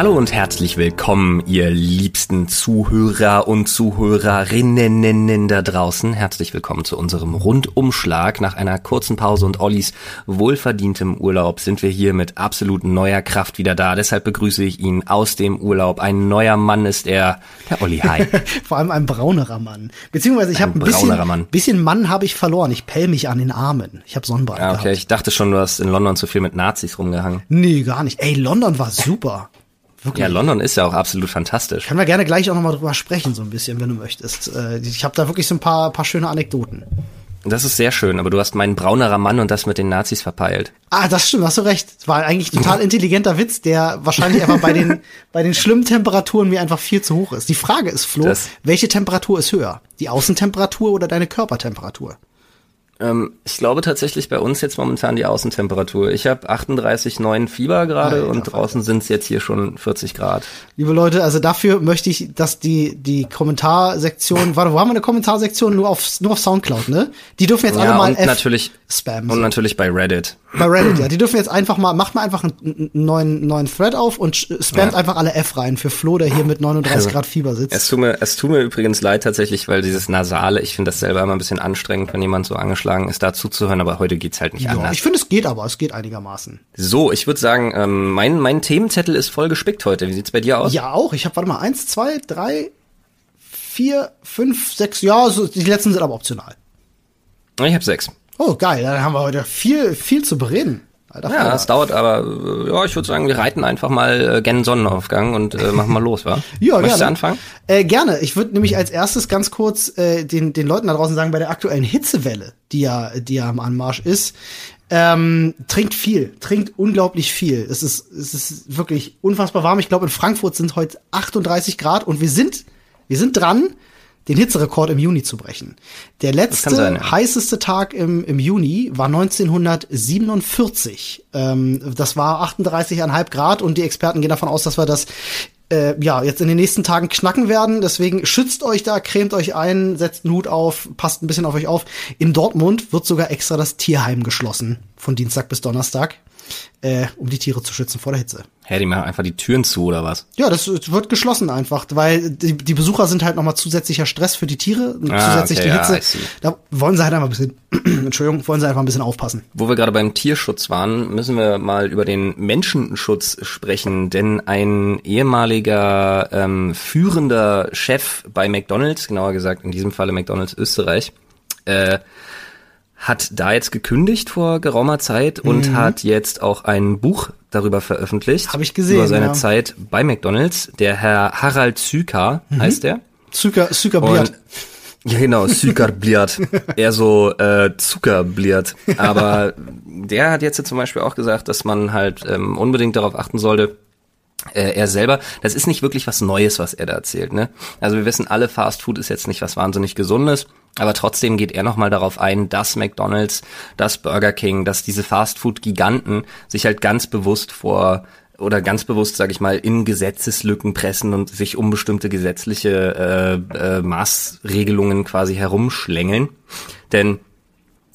Hallo und herzlich willkommen, ihr liebsten Zuhörer und Zuhörerinnen da draußen. Herzlich willkommen zu unserem Rundumschlag. Nach einer kurzen Pause und Ollis wohlverdientem Urlaub sind wir hier mit absolut neuer Kraft wieder da. Deshalb begrüße ich ihn aus dem Urlaub. Ein neuer Mann ist er, der Olli. Hi. Vor allem ein braunerer Mann. Beziehungsweise ich habe ein bisschen, Mann. bisschen Mann habe ich verloren. Ich pell mich an den Armen. Ich habe Sonnenbrand ah, okay. Gehabt. Ich dachte schon, du hast in London zu viel mit Nazis rumgehangen. Nee, gar nicht. Ey, London war super. Wirklich. Ja, London ist ja auch absolut fantastisch. Können wir gerne gleich auch nochmal drüber sprechen, so ein bisschen, wenn du möchtest. Äh, ich habe da wirklich so ein paar, paar schöne Anekdoten. Das ist sehr schön, aber du hast meinen braunerer Mann und das mit den Nazis verpeilt. Ah, das stimmt, hast du recht. Das war eigentlich total intelligenter Witz, der wahrscheinlich einfach bei den, bei den schlimmen Temperaturen mir einfach viel zu hoch ist. Die Frage ist, Flo, das welche Temperatur ist höher? Die Außentemperatur oder deine Körpertemperatur? Ähm, ich glaube tatsächlich bei uns jetzt momentan die Außentemperatur. Ich habe 38,9 Fieber gerade und draußen sind es jetzt hier schon 40 Grad. Liebe Leute, also dafür möchte ich, dass die die Kommentarsektion, warte, wo haben wir eine Kommentarsektion nur auf nur auf Soundcloud, ne? Die dürfen jetzt ja, alle mal und F natürlich spammen. Und natürlich bei Reddit. Bei Reddit, ja. Die dürfen jetzt einfach mal, macht mal einfach einen neuen, neuen Thread auf und spammt ja. einfach alle F rein für Flo, der hier mit 39 also, Grad Fieber sitzt. Es tut, mir, es tut mir übrigens leid tatsächlich, weil dieses Nasale, ich finde das selber immer ein bisschen anstrengend, wenn jemand so angeschlagen ist, da zuzuhören, aber heute geht's halt nicht ja, anders. Ich finde, es geht aber, es geht einigermaßen. So, ich würde sagen, ähm, mein, mein Themenzettel ist voll gespickt heute. Wie sieht's bei dir aus? Ja, auch. Ich habe, warte mal, eins, zwei, drei, vier, fünf, sechs, ja, so, die letzten sind aber optional. Ich habe sechs. Oh, geil. Dann haben wir heute viel, viel zu bereden. Alter, ja, es dauert aber, äh, ja, ich würde sagen, wir reiten einfach mal äh, gen Sonnenaufgang und äh, machen mal los, wa? ja, Möchtest gerne. du anfangen? Äh, gerne. Ich würde nämlich als erstes ganz kurz äh, den, den Leuten da draußen sagen, bei der aktuellen Hitzewelle, die ja, die ja am Anmarsch ist, ähm, trinkt viel, trinkt unglaublich viel. Es ist, es ist wirklich unfassbar warm. Ich glaube, in Frankfurt sind heute 38 Grad und wir sind, wir sind dran den Hitzerekord im Juni zu brechen. Der letzte sein, ja. heißeste Tag im, im Juni war 1947. Ähm, das war 38,5 Grad und die Experten gehen davon aus, dass wir das äh, ja, jetzt in den nächsten Tagen knacken werden. Deswegen schützt euch da, cremt euch ein, setzt einen Hut auf, passt ein bisschen auf euch auf. In Dortmund wird sogar extra das Tierheim geschlossen. Von Dienstag bis Donnerstag äh, um die Tiere zu schützen vor der Hitze. Hä, die machen einfach die Türen zu oder was? Ja, das wird geschlossen einfach, weil die, die Besucher sind halt nochmal zusätzlicher Stress für die Tiere, ah, zusätzlich okay, die Hitze. Ja, da wollen sie halt einfach ein bisschen, Entschuldigung, wollen sie einfach ein bisschen aufpassen. Wo wir gerade beim Tierschutz waren, müssen wir mal über den Menschenschutz sprechen, denn ein ehemaliger ähm, führender Chef bei McDonald's, genauer gesagt in diesem Falle McDonald's Österreich, äh, hat da jetzt gekündigt vor geraumer Zeit mhm. und hat jetzt auch ein Buch darüber veröffentlicht. Habe ich gesehen. Über seine ja. Zeit bei McDonalds. Der Herr Harald Züker mhm. heißt der. Züker, Zükerbliat. Ja, genau, Zuckerbliat. Eher so äh, Zuckerbliat. Aber der hat jetzt zum Beispiel auch gesagt, dass man halt ähm, unbedingt darauf achten sollte, äh, er selber, das ist nicht wirklich was Neues, was er da erzählt. Ne? Also wir wissen alle, Fast Food ist jetzt nicht was wahnsinnig Gesundes. Aber trotzdem geht er nochmal darauf ein, dass McDonald's, dass Burger King, dass diese Fastfood-Giganten sich halt ganz bewusst vor oder ganz bewusst, sage ich mal, in Gesetzeslücken pressen und sich um bestimmte gesetzliche äh, äh, Maßregelungen quasi herumschlängeln. Denn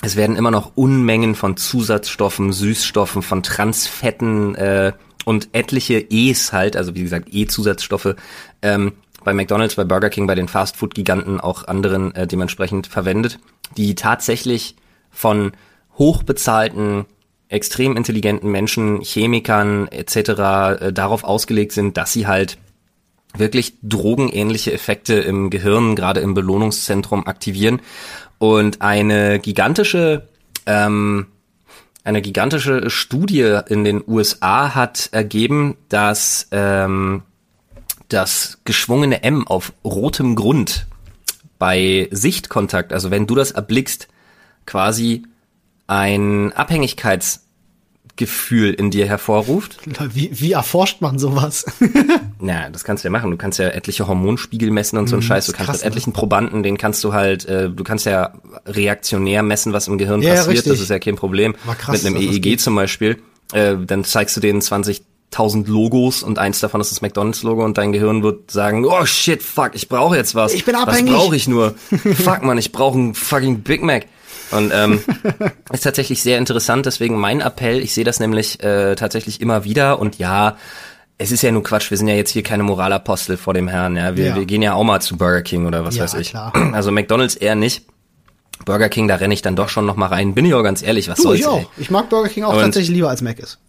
es werden immer noch Unmengen von Zusatzstoffen, Süßstoffen, von Transfetten äh, und etliche E's halt, also wie gesagt E-Zusatzstoffe, ähm, bei McDonald's, bei Burger King, bei den Fastfood-Giganten auch anderen äh, dementsprechend verwendet, die tatsächlich von hochbezahlten, extrem intelligenten Menschen, Chemikern etc. Äh, darauf ausgelegt sind, dass sie halt wirklich drogenähnliche Effekte im Gehirn, gerade im Belohnungszentrum aktivieren und eine gigantische ähm, eine gigantische Studie in den USA hat ergeben, dass ähm, das geschwungene M auf rotem Grund bei Sichtkontakt, also wenn du das erblickst, quasi ein Abhängigkeitsgefühl in dir hervorruft. Wie, wie erforscht man sowas? Na, das kannst du ja machen. Du kannst ja etliche Hormonspiegel messen und so ein mhm, Scheiß. Du kannst krass, mit etlichen ne? Probanden, den kannst du halt, äh, du kannst ja reaktionär messen, was im Gehirn ja, passiert. Ja, das ist ja kein Problem. Krass, mit einem EEG zum Beispiel. Äh, dann zeigst du denen 20 tausend Logos und eins davon ist das McDonalds-Logo und dein Gehirn wird sagen, oh shit, fuck, ich brauche jetzt was. Ich bin abhängig. Was brauche ich nur? fuck, man, ich brauche einen fucking Big Mac. Und ähm, ist tatsächlich sehr interessant, deswegen mein Appell, ich sehe das nämlich äh, tatsächlich immer wieder und ja, es ist ja nur Quatsch, wir sind ja jetzt hier keine Moralapostel vor dem Herrn, ja. Wir, Ja. wir gehen ja auch mal zu Burger King oder was Ja, weiß ich. klar. Also McDonalds eher nicht. Burger King, da renne ich dann doch schon noch mal rein. Bin ich auch ganz ehrlich, was Du, soll's, ich auch. ey. Ich mag Burger King auch Und- tatsächlich lieber als Mac ist.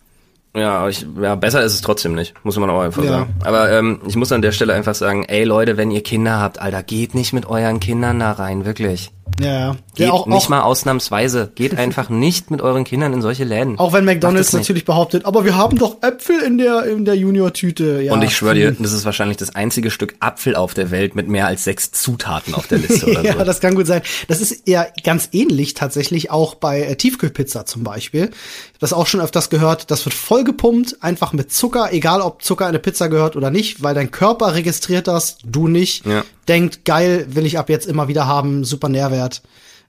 Ja, ich, ja, besser ist es trotzdem nicht, muss man auch einfach Ja. sagen. Aber ähm, ich muss an der Stelle einfach sagen, ey Leute, wenn ihr Kinder habt, Alter, geht nicht mit euren Kindern da rein, wirklich. Ja, ja. Geht ja auch, nicht auch, mal ausnahmsweise. Geht einfach nicht mit euren Kindern in solche Läden. auch wenn McDonalds natürlich behauptet, aber wir haben doch Äpfel in der, in der Junior-Tüte. Ja, Und ich schwöre dir, das ist wahrscheinlich das einzige Stück Apfel auf der Welt mit mehr als sechs Zutaten auf der Liste oder ja, so. das kann gut sein. Das ist ja ganz ähnlich tatsächlich auch bei äh, Tiefkühlpizza zum Beispiel. Ich habe das auch schon öfters gehört. Das wird vollgepumpt, einfach mit Zucker, egal ob Zucker in eine Pizza gehört oder nicht, weil dein Körper registriert das, du nicht. Ja. Denkt, geil, will ich ab jetzt immer wieder haben, super Nährwert.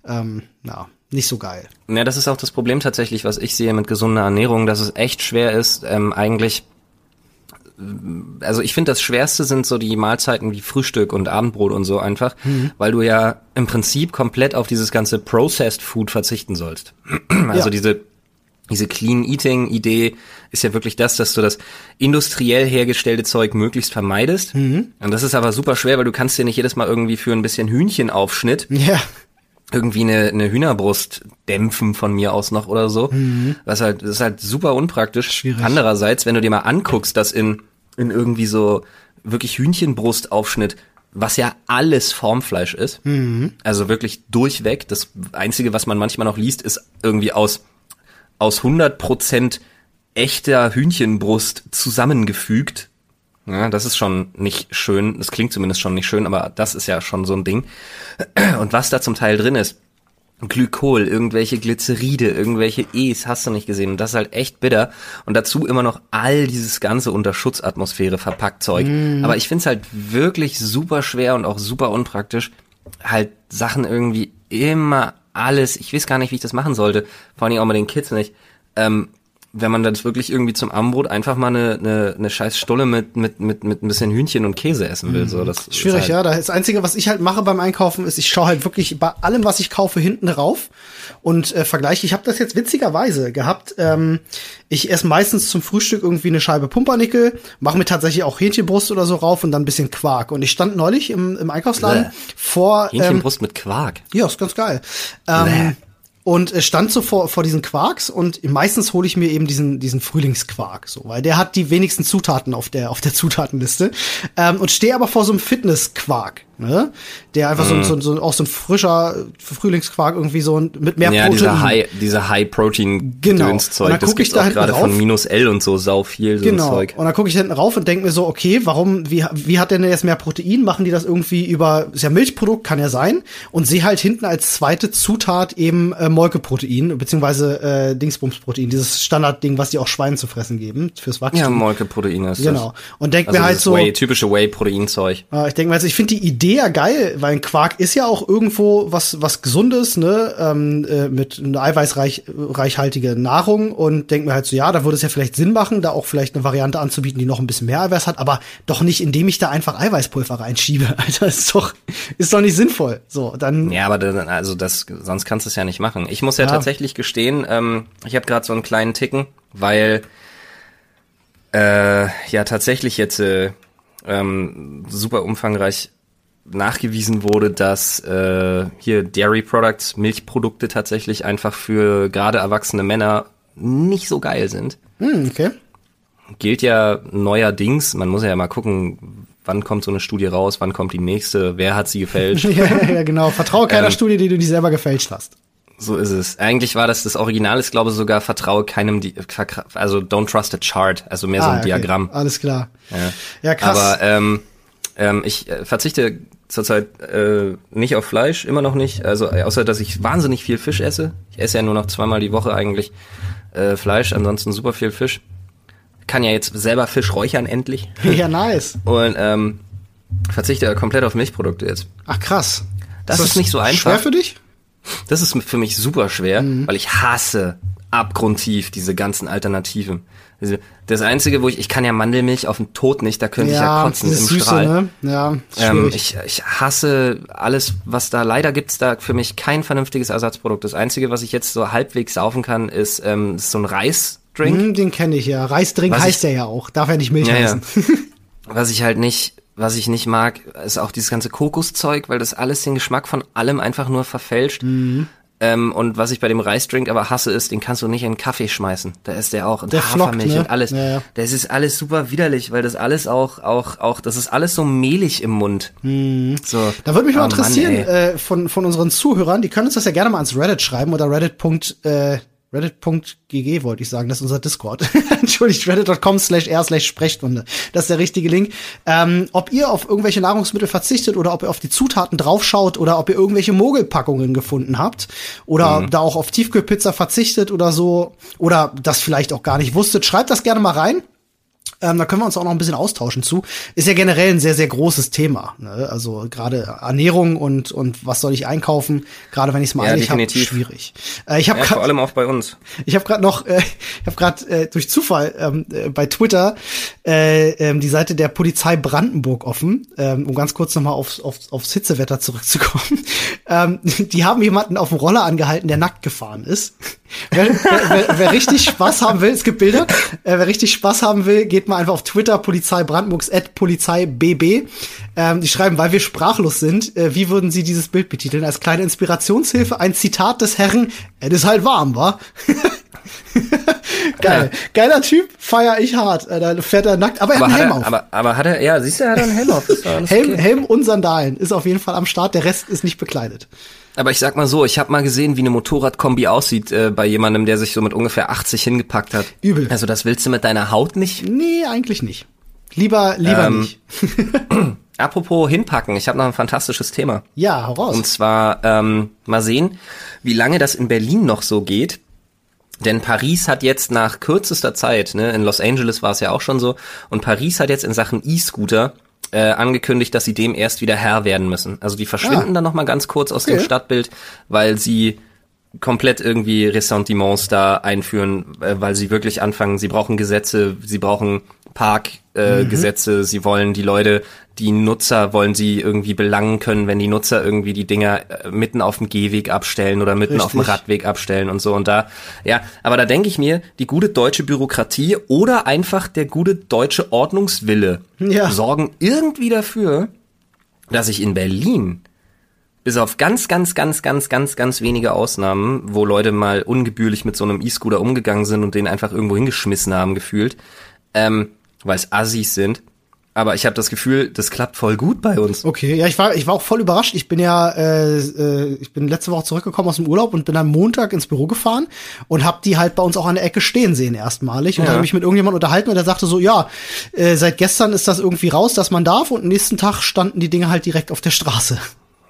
Ähm, ja, nicht so geil. Ja, das ist auch das Problem tatsächlich, was ich sehe mit gesunder Ernährung, dass es echt schwer ist, ähm, eigentlich. Also ich finde, das Schwerste sind so die Mahlzeiten wie Frühstück und Abendbrot und so einfach, weil du ja im Prinzip komplett auf dieses ganze Processed Food verzichten sollst. Also Ja. diese diese Clean Eating Idee ist ja wirklich das, dass du das industriell hergestellte Zeug möglichst vermeidest. Und das ist aber super schwer, weil du kannst dir nicht jedes Mal irgendwie für ein bisschen Hühnchenaufschnitt Ja. irgendwie eine, eine Hühnerbrust dämpfen von mir aus noch oder so. Was halt, das ist halt super unpraktisch. Schwierig. Andererseits, wenn du dir mal anguckst, dass in, in irgendwie so wirklich Hühnchenbrustaufschnitt, was ja alles Formfleisch ist, also wirklich durchweg, das Einzige, was man manchmal noch liest, ist irgendwie aus, aus 100% echter Hühnchenbrust zusammengefügt. Ja, das ist schon nicht schön. Das klingt zumindest schon nicht schön, aber das ist ja schon so ein Ding. Und was da zum Teil drin ist, Glykol, irgendwelche Glyceride, irgendwelche E's, hast du nicht gesehen. Und das ist halt echt bitter. Und dazu immer noch all dieses ganze unter Schutzatmosphäre verpackt Zeug. Aber ich find's halt wirklich super schwer und auch super unpraktisch, halt Sachen irgendwie immer alles, ich weiß gar nicht, wie ich das machen sollte, vor allem auch mit den Kids nicht, ähm, wenn man das wirklich irgendwie zum Abendbrot einfach mal eine, eine, eine scheiß Stulle mit, mit, mit, mit ein bisschen Hühnchen und Käse essen will. So, das ist Schwierig, halt, ja. Das Einzige, was ich halt mache beim Einkaufen, ist, ich schaue halt wirklich bei allem, was ich kaufe, hinten rauf und äh, vergleiche. Ich habe das jetzt witzigerweise gehabt. Ähm, ich esse meistens zum Frühstück irgendwie eine Scheibe Pumpernickel, mache mir tatsächlich auch Hähnchenbrust oder so rauf und dann ein bisschen Quark. Und ich stand neulich im, im Einkaufsladen Bäh. vor. Ähm, Hähnchenbrust mit Quark. ja, ist ganz geil. Ähm, und stand so vor, vor diesen Quarks und meistens hole ich mir eben diesen, diesen Frühlingsquark, so, weil der hat die wenigsten Zutaten auf der, auf der Zutatenliste. Ähm, und stehe aber vor so einem Fitnessquark, ne? Der einfach Mhm. so, so, so, auch so ein frischer Frühlingsquark irgendwie so mit mehr Ja, Protein. dieser High, dieser High Protein Genau. Und Dönszeug, dann das guck ich da gerade von minus L und so sau viel so ein Genau. Zeug. Und dann gucke ich hinten rauf und denke mir so, okay, warum, wie, wie hat denn der jetzt mehr Protein? Machen die das irgendwie über, ist ja Milchprodukt, kann ja sein. Und sehe halt hinten als zweite Zutat eben äh, Molkeprotein, beziehungsweise äh, Dingsbumsprotein, dieses Standardding, was die auch Schweinen zu fressen geben, fürs Wachstum. Ja, Molkeprotein ist Genau. das. Und denk Also mir halt so, Whey, typische Whey-Protein-Zeug. äh, ich denke mir also, ich finde die Idee ja geil, weil ein Quark ist ja auch irgendwo was was Gesundes, ne, ähm, äh, mit einer eiweißreich reichhaltige Nahrung und denke mir halt so, ja, da würde es ja vielleicht Sinn machen, da auch vielleicht eine Variante anzubieten, die noch ein bisschen mehr Eiweiß hat, aber doch nicht, indem ich da einfach Eiweißpulver reinschiebe. Alter, ist doch ist doch nicht sinnvoll. So, dann Ja, aber dann, also das, sonst kannst du es ja nicht machen. Ich muss ja, Ja. tatsächlich gestehen, ähm, ich habe gerade so einen kleinen Ticken, weil äh, ja tatsächlich jetzt äh, ähm, super umfangreich nachgewiesen wurde, dass äh, hier Dairy Products, Milchprodukte tatsächlich einfach für gerade erwachsene Männer nicht so geil sind. hm, okay. Gilt ja neuerdings, man muss ja mal gucken, wann kommt so eine Studie raus, wann kommt die nächste, wer hat sie gefälscht. ja, ja, genau. Vertraue keiner Ähm, Studie, die du nicht selber gefälscht hast. So ist es. Eigentlich war das das Original, ist glaube ich sogar vertraue keinem, Di also don't trust a chart, also mehr so ein Ah, okay. Diagramm. Alles klar. Ja. Ja, krass. Aber ähm, ähm, ich äh, verzichte zurzeit äh, nicht auf Fleisch, immer noch nicht. Also äh, außer dass ich wahnsinnig viel Fisch esse. Ich esse ja nur noch zweimal die Woche eigentlich äh, Fleisch, ansonsten super viel Fisch. Kann ja jetzt selber Fisch räuchern endlich ja, nice. und ähm, verzichte komplett auf Milchprodukte jetzt. Ach krass. Das ist nicht so einfach. Schwer für dich? Das ist für mich super schwer, Mhm. weil ich hasse abgrundtief diese ganzen Alternativen. Also, Das Einzige, wo ich, ich kann ja Mandelmilch auf den Tod nicht, da könnte ich ja kotzen im Süße, Strahl. ne? Ja, Ähm, ich, ich hasse alles, was da, leider gibt's da für mich kein vernünftiges Ersatzprodukt. Das Einzige, was ich jetzt so halbwegs saufen kann, ist, ähm, ist so ein Reisdrink. Hm, den kenne ich ja. Reisdrink Was heißt ich- der ja auch. Darf er nicht Milch Ja, ja. heißen. Was ich halt nicht, was ich nicht mag, ist auch dieses ganze Kokoszeug, weil das alles den Geschmack von allem einfach nur verfälscht. Mhm. Ähm, und was ich bei dem Reisdrink aber hasse, ist, den kannst du nicht in den Kaffee schmeißen. Da ist der auch und Der flockt, Hafermilch ne? und alles. Ja, ja. Das ist alles super widerlich, weil das alles auch, auch, auch, das ist alles so mehlig im Mund. So. Da würde mich mal Ah, Mann, interessieren ey. äh, von, von unseren Zuhörern, die können uns das ja gerne mal ans Reddit schreiben oder reddit. Äh, Reddit.gg wollte ich sagen, das ist unser Discord. Entschuldigt, reddit.com slash r slash Sprechstunde. Das ist der richtige Link. Ähm, ob ihr auf irgendwelche Nahrungsmittel verzichtet oder ob ihr auf die Zutaten draufschaut oder ob ihr irgendwelche Mogelpackungen gefunden habt oder da auch auf Tiefkühlpizza verzichtet oder so oder das vielleicht auch gar nicht wusstet, schreibt das gerne mal rein. Ähm, da können wir uns auch noch ein bisschen austauschen zu. Ist ja generell ein sehr, sehr großes Thema. Ne? Also gerade Ernährung und, und was soll ich einkaufen, gerade wenn ich es mal Ja, eilig habe, schwierig. Äh, ich habe Ja, vor grad, allem auch bei uns. ich habe gerade noch, äh, ich habe gerade äh, durch Zufall ähm, äh, bei Twitter äh, ähm, die Seite der Polizei Brandenburg offen, ähm, um ganz kurz nochmal aufs, aufs, aufs Hitzewetter zurückzukommen. ähm, die haben jemanden auf dem Roller angehalten, der nackt gefahren ist. Wer, wer, wer, richtig Spaß haben will, es gibt Bilder, äh, wer richtig Spaß haben will, geht mal einfach auf Twitter, Polizei Brandenburgs, at Polizei BB. Ähm, die schreiben, weil wir sprachlos sind, äh, wie würden sie dieses Bild betiteln? Als kleine Inspirationshilfe, ein Zitat des Herren, es ist halt warm, wa? Geil. Geiler Typ, feier ich hart. Äh, Da fährt er nackt, aber er Aber hat einen Helm er, auf. aber, aber hat er, ja, siehst du, er hat einen Helm auf. Helm, okay. Helm und Sandalen ist auf jeden Fall am Start, der Rest ist nicht bekleidet. Aber ich sag mal so, ich habe mal gesehen, wie eine Motorradkombi aussieht äh, bei jemandem, der sich so mit ungefähr 80 hingepackt hat. Übel. Also das willst du mit deiner Haut nicht? Nee, eigentlich nicht. Lieber, lieber Ähm, nicht. Apropos hinpacken, ich habe noch ein fantastisches Thema. Ja, hau raus. Und zwar ähm, mal sehen, wie lange das in Berlin noch so geht. Denn Paris hat jetzt nach kürzester Zeit, ne, in Los Angeles war es ja auch schon so, und Paris hat jetzt in Sachen E-Scooter äh, angekündigt, dass sie dem erst wieder Herr werden müssen. Also die verschwinden Ah. dann noch mal ganz kurz aus Okay. dem Stadtbild, weil sie komplett irgendwie Ressentiments da einführen, äh, weil sie wirklich anfangen, sie brauchen Gesetze, sie brauchen Parkgesetze, äh, Gesetze, sie wollen die Leute, die Nutzer wollen sie irgendwie belangen können, wenn die Nutzer irgendwie die Dinger äh, mitten auf dem Gehweg abstellen oder mitten auf dem Richtig. Radweg abstellen und so und da, ja, aber da denke ich mir, die gute deutsche Bürokratie oder einfach der gute deutsche Ordnungswille Ja. sorgen irgendwie dafür, dass ich in Berlin bis auf ganz, ganz, ganz, ganz, ganz, ganz wenige Ausnahmen, wo Leute mal ungebührlich mit so einem E-Scooter umgegangen sind und den einfach irgendwo hingeschmissen haben, gefühlt, ähm, weil es Assis sind. Aber ich habe das Gefühl, das klappt voll gut bei uns. Okay, ja, ich war, ich war auch voll überrascht. Ich bin ja, äh, äh, ich bin letzte Woche zurückgekommen aus dem Urlaub und bin am Montag ins Büro gefahren und hab die halt bei uns auch an der Ecke stehen sehen erstmalig und Ja. habe mich mit irgendjemand unterhalten und der sagte so, ja, äh, seit gestern ist das irgendwie raus, dass man darf und nächsten Tag standen die Dinge halt direkt auf der Straße.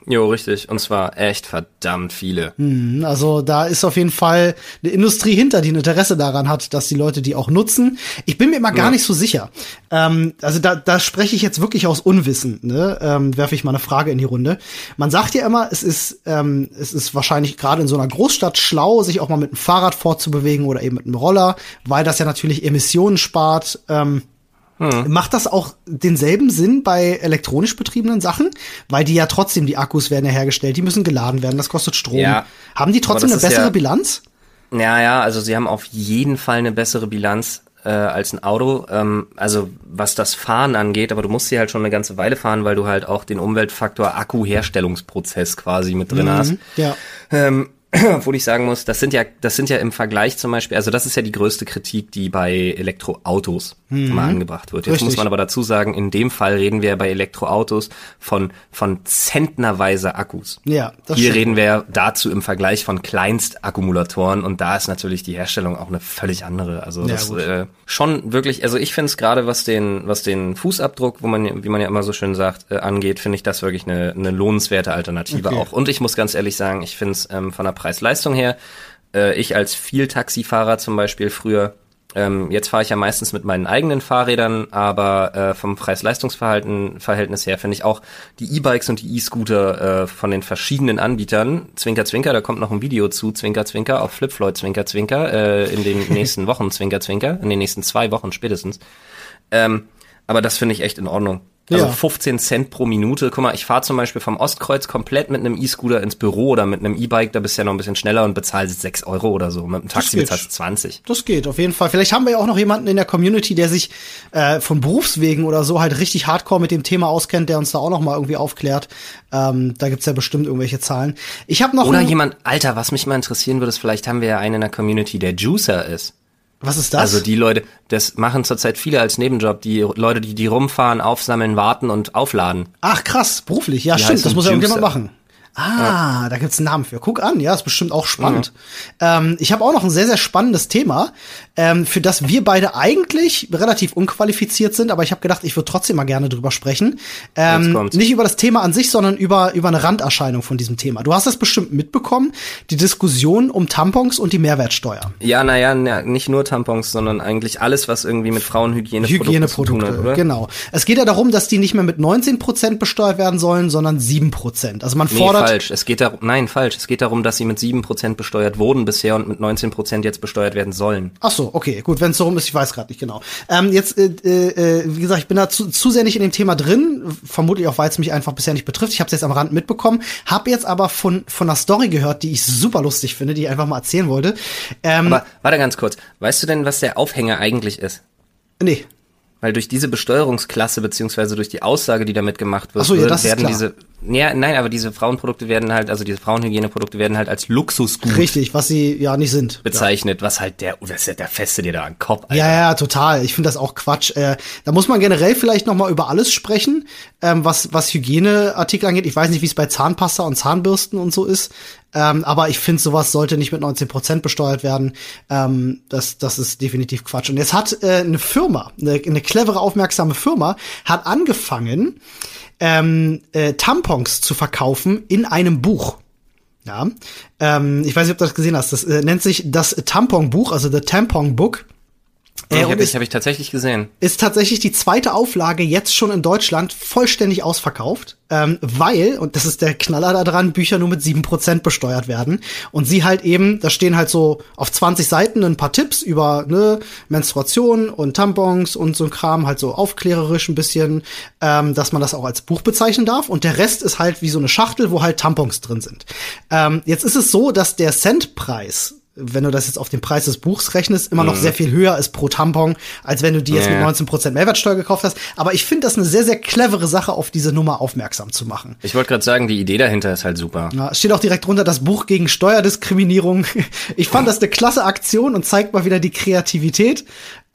Jo, richtig. Und zwar echt verdammt viele. Mhm, Also da ist auf jeden Fall eine Industrie hinter, die ein Interesse daran hat, dass die Leute die auch nutzen. Ich bin mir immer gar Ja. nicht so sicher. Ähm, also da, da spreche ich jetzt wirklich aus Unwissen. Ne? Ähm, werfe ich mal eine Frage in die Runde. Man sagt ja immer, es ist ähm, es ist wahrscheinlich gerade in so einer Großstadt schlau, sich auch mal mit dem Fahrrad fortzubewegen oder eben mit einem Roller, weil das ja natürlich Emissionen spart. Ähm, Macht das auch denselben Sinn bei elektronisch betriebenen Sachen? Weil die ja trotzdem, die Akkus werden ja hergestellt, die müssen geladen werden, das kostet Strom. Ja. Haben die trotzdem eine bessere ja- Bilanz? Ja, ja, also sie haben auf jeden Fall eine bessere Bilanz äh, als ein Auto. Ähm, also was das Fahren angeht, aber du musst sie halt schon eine ganze Weile fahren, weil du halt auch den Umweltfaktor Akkuherstellungsprozess quasi mit drin hast. Ja. Ähm, obwohl ich sagen muss, das sind ja, das sind ja im Vergleich zum Beispiel, also das ist ja die größte Kritik, die bei Elektroautos immer angebracht wird. Jetzt Richtig. muss man aber dazu sagen, in dem Fall reden wir bei Elektroautos von, von zentnerweise Akkus. Ja, das Hier stimmt. reden wir dazu im Vergleich von Kleinstakkumulatoren und da ist natürlich die Herstellung auch eine völlig andere. Also Ja, das äh, schon wirklich, also ich finde es gerade, was den, was den Fußabdruck, wo man, wie man ja immer so schön sagt, äh, angeht, finde ich das wirklich eine, eine lohnenswerte Alternative Okay. auch. Und ich muss ganz ehrlich sagen, ich finde es ähm, von der Preis-Leistung her, äh, ich als Viel-Taxifahrer zum Beispiel früher, ähm, jetzt fahre ich ja meistens mit meinen eigenen Fahrrädern, aber äh, vom Preis-Leistungs-Verhalten Verhältnis her finde ich auch die E-Bikes und die E-Scooter äh, von den verschiedenen Anbietern, Zwinker Zwinker, da kommt noch ein Video zu, Zwinker Zwinker, auf Flipfloyd Zwinker Zwinker, äh, in den nächsten Wochen Zwinker Zwinker, in den nächsten zwei Wochen spätestens. Ähm, aber das finde ich echt in Ordnung. Also Ja. 15 Cent pro Minute. Guck mal, ich fahre zum Beispiel vom Ostkreuz komplett mit einem E-Scooter ins Büro oder mit einem E-Bike, da bist du ja noch ein bisschen schneller und bezahlst 6 Euro oder so. Mit dem Taxi bezahlst du 20. Das geht, auf jeden Fall. Vielleicht haben wir ja auch noch jemanden in der Community, der sich äh, von Berufswegen oder so halt richtig hardcore mit dem Thema auskennt, der uns da auch noch mal irgendwie aufklärt. Ähm, da gibt's ja bestimmt irgendwelche Zahlen. Ich habe noch Oder jemand, Alter, was mich mal interessieren würde, ist, vielleicht haben wir ja einen in der Community, der Juicer ist. Was ist das? Also die Leute, das machen zurzeit viele als Nebenjob, die Leute, die die rumfahren, aufsammeln, warten und aufladen. Ach krass, beruflich. Ja, Die stimmt, das muss ja irgendjemand machen. Ah, da gibt's einen Namen für. Guck an, ja, ist bestimmt auch spannend. Ähm, ich habe auch noch ein sehr, sehr spannendes Thema, ähm, für das wir beide eigentlich relativ unqualifiziert sind, aber ich habe gedacht, ich würde trotzdem mal gerne drüber sprechen. Ähm, nicht über das Thema an sich, sondern über, über eine Randerscheinung von diesem Thema. Du hast das bestimmt mitbekommen, die Diskussion um Tampons und die Mehrwertsteuer. Ja, naja, na, nicht nur Tampons, sondern eigentlich alles, was irgendwie mit Frauenhygieneprodukten zu tun Hygieneprodukte, hat, oder? genau. Es geht ja darum, dass die nicht mehr mit 19% besteuert werden sollen, sondern 7%. Also man Nee, fordert falsch. Es geht darum, nein, falsch. Es geht darum, dass sie mit 7% besteuert wurden bisher und mit 19% jetzt besteuert werden sollen. Ach so, okay, gut, wenn es so rum ist, ich weiß gerade nicht genau. Ähm, jetzt, äh, äh, wie gesagt, ich bin da zu, zu sehr nicht in dem Thema drin, vermutlich auch, weil es mich einfach bisher nicht betrifft. Ich habe es jetzt am Rand mitbekommen, habe jetzt aber von von einer Story gehört, die ich super lustig finde, die ich einfach mal erzählen wollte. Ähm, Aber warte ganz kurz. Weißt du denn, was der Aufhänger eigentlich ist? nee, Weil durch diese Besteuerungsklasse beziehungsweise durch die Aussage, die damit gemacht wird, so, ja, werden diese, ja, nein, aber diese Frauenprodukte werden halt, also diese Frauenhygieneprodukte werden halt als Luxusgut richtig, was sie ja nicht sind. bezeichnet, was halt der, das ist ja der feste dir da an den Kopf, Alter. Ja, ja, total. Ich finde das auch Quatsch. Äh, da muss man generell vielleicht noch mal über alles sprechen, ähm, was was Hygieneartikel angeht. Ich weiß nicht, wie es bei Zahnpasta und Zahnbürsten und so ist, ähm, aber ich finde, sowas sollte nicht mit 19 Prozent besteuert werden. Ähm, das das ist definitiv Quatsch. Und jetzt hat äh, eine Firma, eine, eine clevere, aufmerksame Firma, hat angefangen, ähm, äh, Tampons zu verkaufen in einem Buch. Ja, ähm, ich weiß nicht, ob du das gesehen hast. Das äh, nennt sich das Tampon-Buch, also The Tampon Book. Äh, ich habe ist, hab ich tatsächlich gesehen. ist tatsächlich die zweite Auflage jetzt schon in Deutschland vollständig ausverkauft, ähm, weil, und das ist der Knaller da dran, Bücher nur mit 7% besteuert werden. Und sie halt eben, da stehen halt so auf 20 Seiten ein paar Tipps über ne, Menstruation und Tampons und so ein Kram, halt so aufklärerisch ein bisschen, ähm, dass man das auch als Buch bezeichnen darf. Und der Rest ist halt wie so eine Schachtel, wo halt Tampons drin sind. Ähm, jetzt ist es so, dass der Centpreis wenn du das jetzt auf den Preis des Buchs rechnest, immer noch sehr viel höher ist pro Tampon, als wenn du die jetzt mit 19% Mehrwertsteuer gekauft hast. Aber ich finde das eine sehr, sehr clevere Sache, auf diese Nummer aufmerksam zu machen. Ich wollte gerade sagen, die Idee dahinter ist halt super. Ja, es steht auch direkt drunter das Buch gegen Steuerdiskriminierung. Ich fand das eine klasse Aktion und zeigt mal wieder die Kreativität.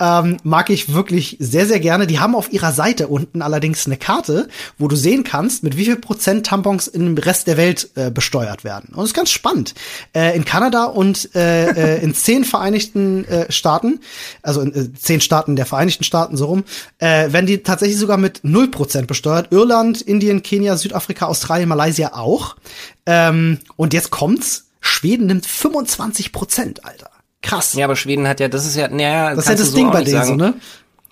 Ähm, mag ich wirklich sehr, sehr gerne. Die haben auf ihrer Seite unten allerdings eine Karte, wo du sehen kannst, mit wie viel Prozent Tampons im Rest der Welt äh, besteuert werden. Und das ist ganz spannend. Äh, in Kanada und äh, äh, in zehn Vereinigten äh, Staaten, also in äh, zehn Staaten der Vereinigten Staaten so rum, werden die tatsächlich sogar mit 0% besteuert. Irland, Indien, Kenia, Südafrika, Australien, Malaysia auch. Ähm, und jetzt kommt's. Schweden nimmt 25 Prozent, Alter. Krass. Ja, aber Schweden hat ja, das ist ja, naja, das ist ja das Ding bei denen so, ne?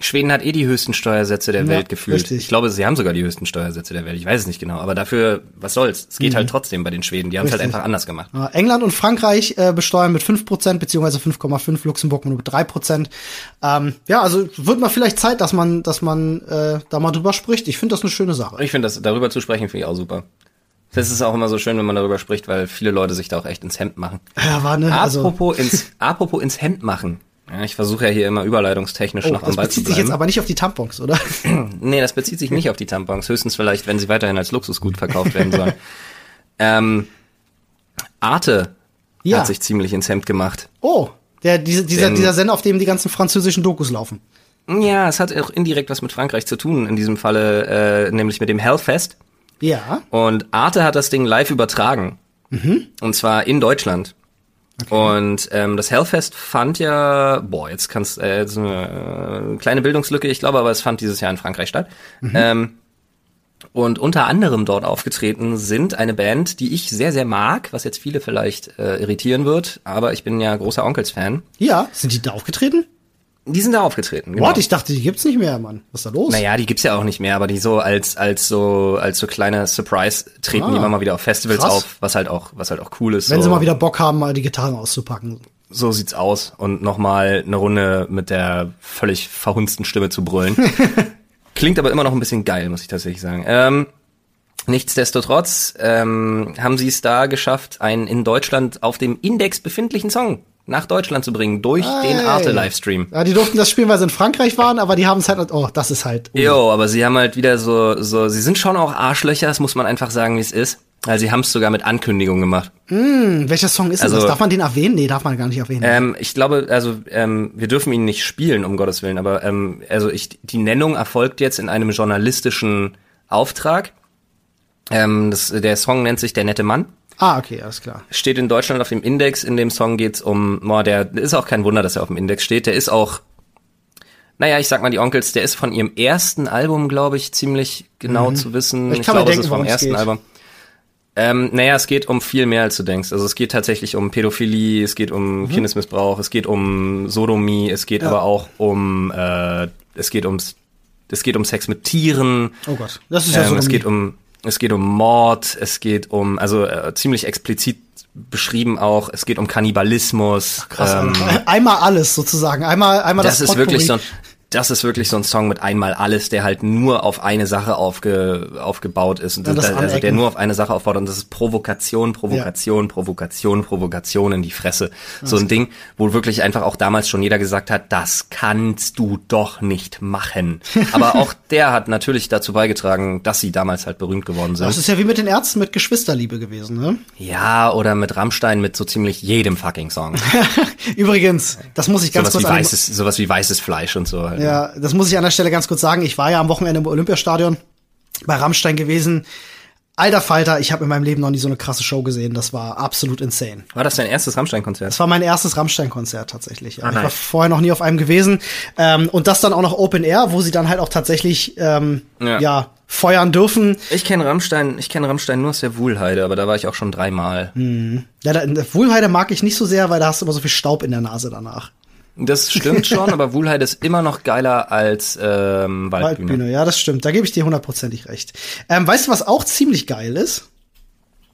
Schweden hat eh die höchsten Steuersätze der Ja, Welt gefühlt. richtig. Ich glaube, sie haben sogar die höchsten Steuersätze der Welt. Ich weiß es nicht genau. Aber dafür, was soll's? Es geht halt trotzdem bei den Schweden. Die haben es halt Mhm. Einfach anders gemacht. Ja, England und Frankreich äh, besteuern mit 5%, beziehungsweise 5,5, Luxemburg nur mit 3%. Ähm, ja, also wird mal vielleicht Zeit, dass man, dass man äh, da mal drüber spricht. Ich finde das eine schöne Sache. Ich finde das, darüber zu sprechen, finde ich auch super. Das ist auch immer so schön, wenn man darüber spricht, weil viele Leute sich da auch echt ins Hemd machen. Ja, war ne, also, apropos, ins, apropos ins Hemd machen. Ja, ich versuche ja hier immer überleitungstechnisch oh, noch am das Ball zu bezieht bleiben. sich jetzt aber nicht auf die Tampons, oder? Nee, das bezieht sich nicht auf die Tampons. Höchstens vielleicht, wenn sie weiterhin als Luxusgut verkauft werden sollen. ähm, Arte Ja. hat sich ziemlich ins Hemd gemacht. Oh, der, diese, dieser, Denn- dieser Sender, auf dem die ganzen französischen Dokus laufen. Ja, es hat auch indirekt was mit Frankreich zu tun, in diesem Falle äh, nämlich mit dem Hellfest. Ja. Und Arte hat das Ding live übertragen. Und zwar in Deutschland. Und ähm, das Hellfest fand ja, boah, jetzt kannst äh, so eine äh, kleine Bildungslücke, ich glaube, aber es fand dieses Jahr in Frankreich statt. Ähm, und unter anderem dort aufgetreten sind eine Band, die ich sehr, sehr mag, was jetzt viele vielleicht äh, irritieren wird, aber ich bin ja großer Onkels-Fan. Ja, sind die da aufgetreten? Die sind da aufgetreten. genau. What? Ich dachte, die gibt's nicht mehr, Mann. Was ist da los? Naja, die gibt's ja auch nicht mehr, aber die so als als so als so kleine Surprise treten Ah, die immer mal wieder auf Festivals krass. auf, was halt auch was halt auch cool ist. Wenn so, sie mal wieder Bock haben, mal die Gitarren auszupacken. so sieht's aus und nochmal eine Runde mit der völlig verhunzten Stimme zu brüllen. Klingt aber immer noch ein bisschen geil, muss ich tatsächlich sagen. Ähm, nichtsdestotrotz ähm, haben sie es da geschafft, einen in Deutschland auf dem Index befindlichen Song nach Deutschland zu bringen durch Hey. den Arte-Livestream. Ja, die durften das spielen, weil sie in Frankreich waren, aber die haben es halt, oh, das ist halt. Jo, aber sie haben halt wieder so, so, sie sind schon auch Arschlöcher, das muss man einfach sagen, wie es ist. Weil sie haben es sogar mit Ankündigung gemacht. Hm, welcher Song ist Also- das? Darf man den erwähnen? Nee, darf man gar nicht erwähnen. Ähm, ich glaube, also ähm, wir dürfen ihn nicht spielen, um Gottes Willen, aber ähm, also ich, die Nennung erfolgt jetzt in einem journalistischen Auftrag. Ähm, das, der Song nennt sich Der nette Mann. Ah, okay, alles klar. Steht in Deutschland auf dem Index. In dem Song geht's um, boah, der ist auch kein Wunder, dass er auf dem Index steht. Der ist auch, naja, ich sag mal die Onkels, der ist von ihrem ersten Album, glaube ich, ziemlich genau zu wissen. Mhm. Ich kann mir glaube, denken, es ist vom es ersten geht. Album. Ähm, naja, es geht um viel mehr, als du denkst. Also es geht tatsächlich um Pädophilie, es geht um Mhm. Kindesmissbrauch, es geht um Sodomie, es geht aber auch um, äh, es geht ums, es geht um Sex mit Tieren. Oh Gott, das ist ja Ähm, so. es geht um es geht um Mord, es geht um also äh, ziemlich explizit beschrieben auch, es geht um Kannibalismus. krass. ähm, einmal alles sozusagen. Einmal, einmal das, das ist wirklich so Potpourri. ein das ist wirklich so ein Song mit einmal alles, der halt nur auf eine Sache aufge, aufgebaut ist und Ja, das das, also der nur auf eine Sache aufbaut und das ist Provokation, Provokation, Provokation, Provokation in die Fresse. So ein Ding, wo wirklich einfach auch damals schon jeder gesagt hat, das kannst du doch nicht machen. Aber auch der hat natürlich dazu beigetragen, dass sie damals halt berühmt geworden sind. Das ist ja wie mit den Ärzten mit Geschwisterliebe gewesen, ne? Ja, oder mit Rammstein mit so ziemlich jedem fucking Song. Übrigens, das muss ich ganz sowas, wie kurz dem- weißes, sowas wie weißes Fleisch und so. Halt. Ja, das muss ich an der Stelle ganz kurz sagen. Ich war ja am Wochenende im Olympiastadion bei Rammstein gewesen. Alter Falter, ich habe in meinem Leben noch nie so eine krasse Show gesehen. Das war absolut insane. War das dein erstes Rammstein-Konzert? Das war mein erstes Rammstein-Konzert tatsächlich. Ja. Ah, Ich war vorher noch nie auf einem gewesen. Ähm, und das dann auch noch Open Air, wo sie dann halt auch tatsächlich ähm, ja. Ja. feuern dürfen. Ich kenne Rammstein, ich kenne Rammstein nur aus der Wuhlheide, aber da war ich auch schon dreimal. Ja, da, in der Wohlheide mag ich nicht so sehr, weil da hast du immer so viel Staub in der Nase danach. Das stimmt schon, aber Wuhlheide ist immer noch geiler als ähm, Waldbühne. Waldbühne, ja, das stimmt. Da gebe ich dir hundertprozentig recht. Ähm, weißt du, was auch ziemlich geil ist?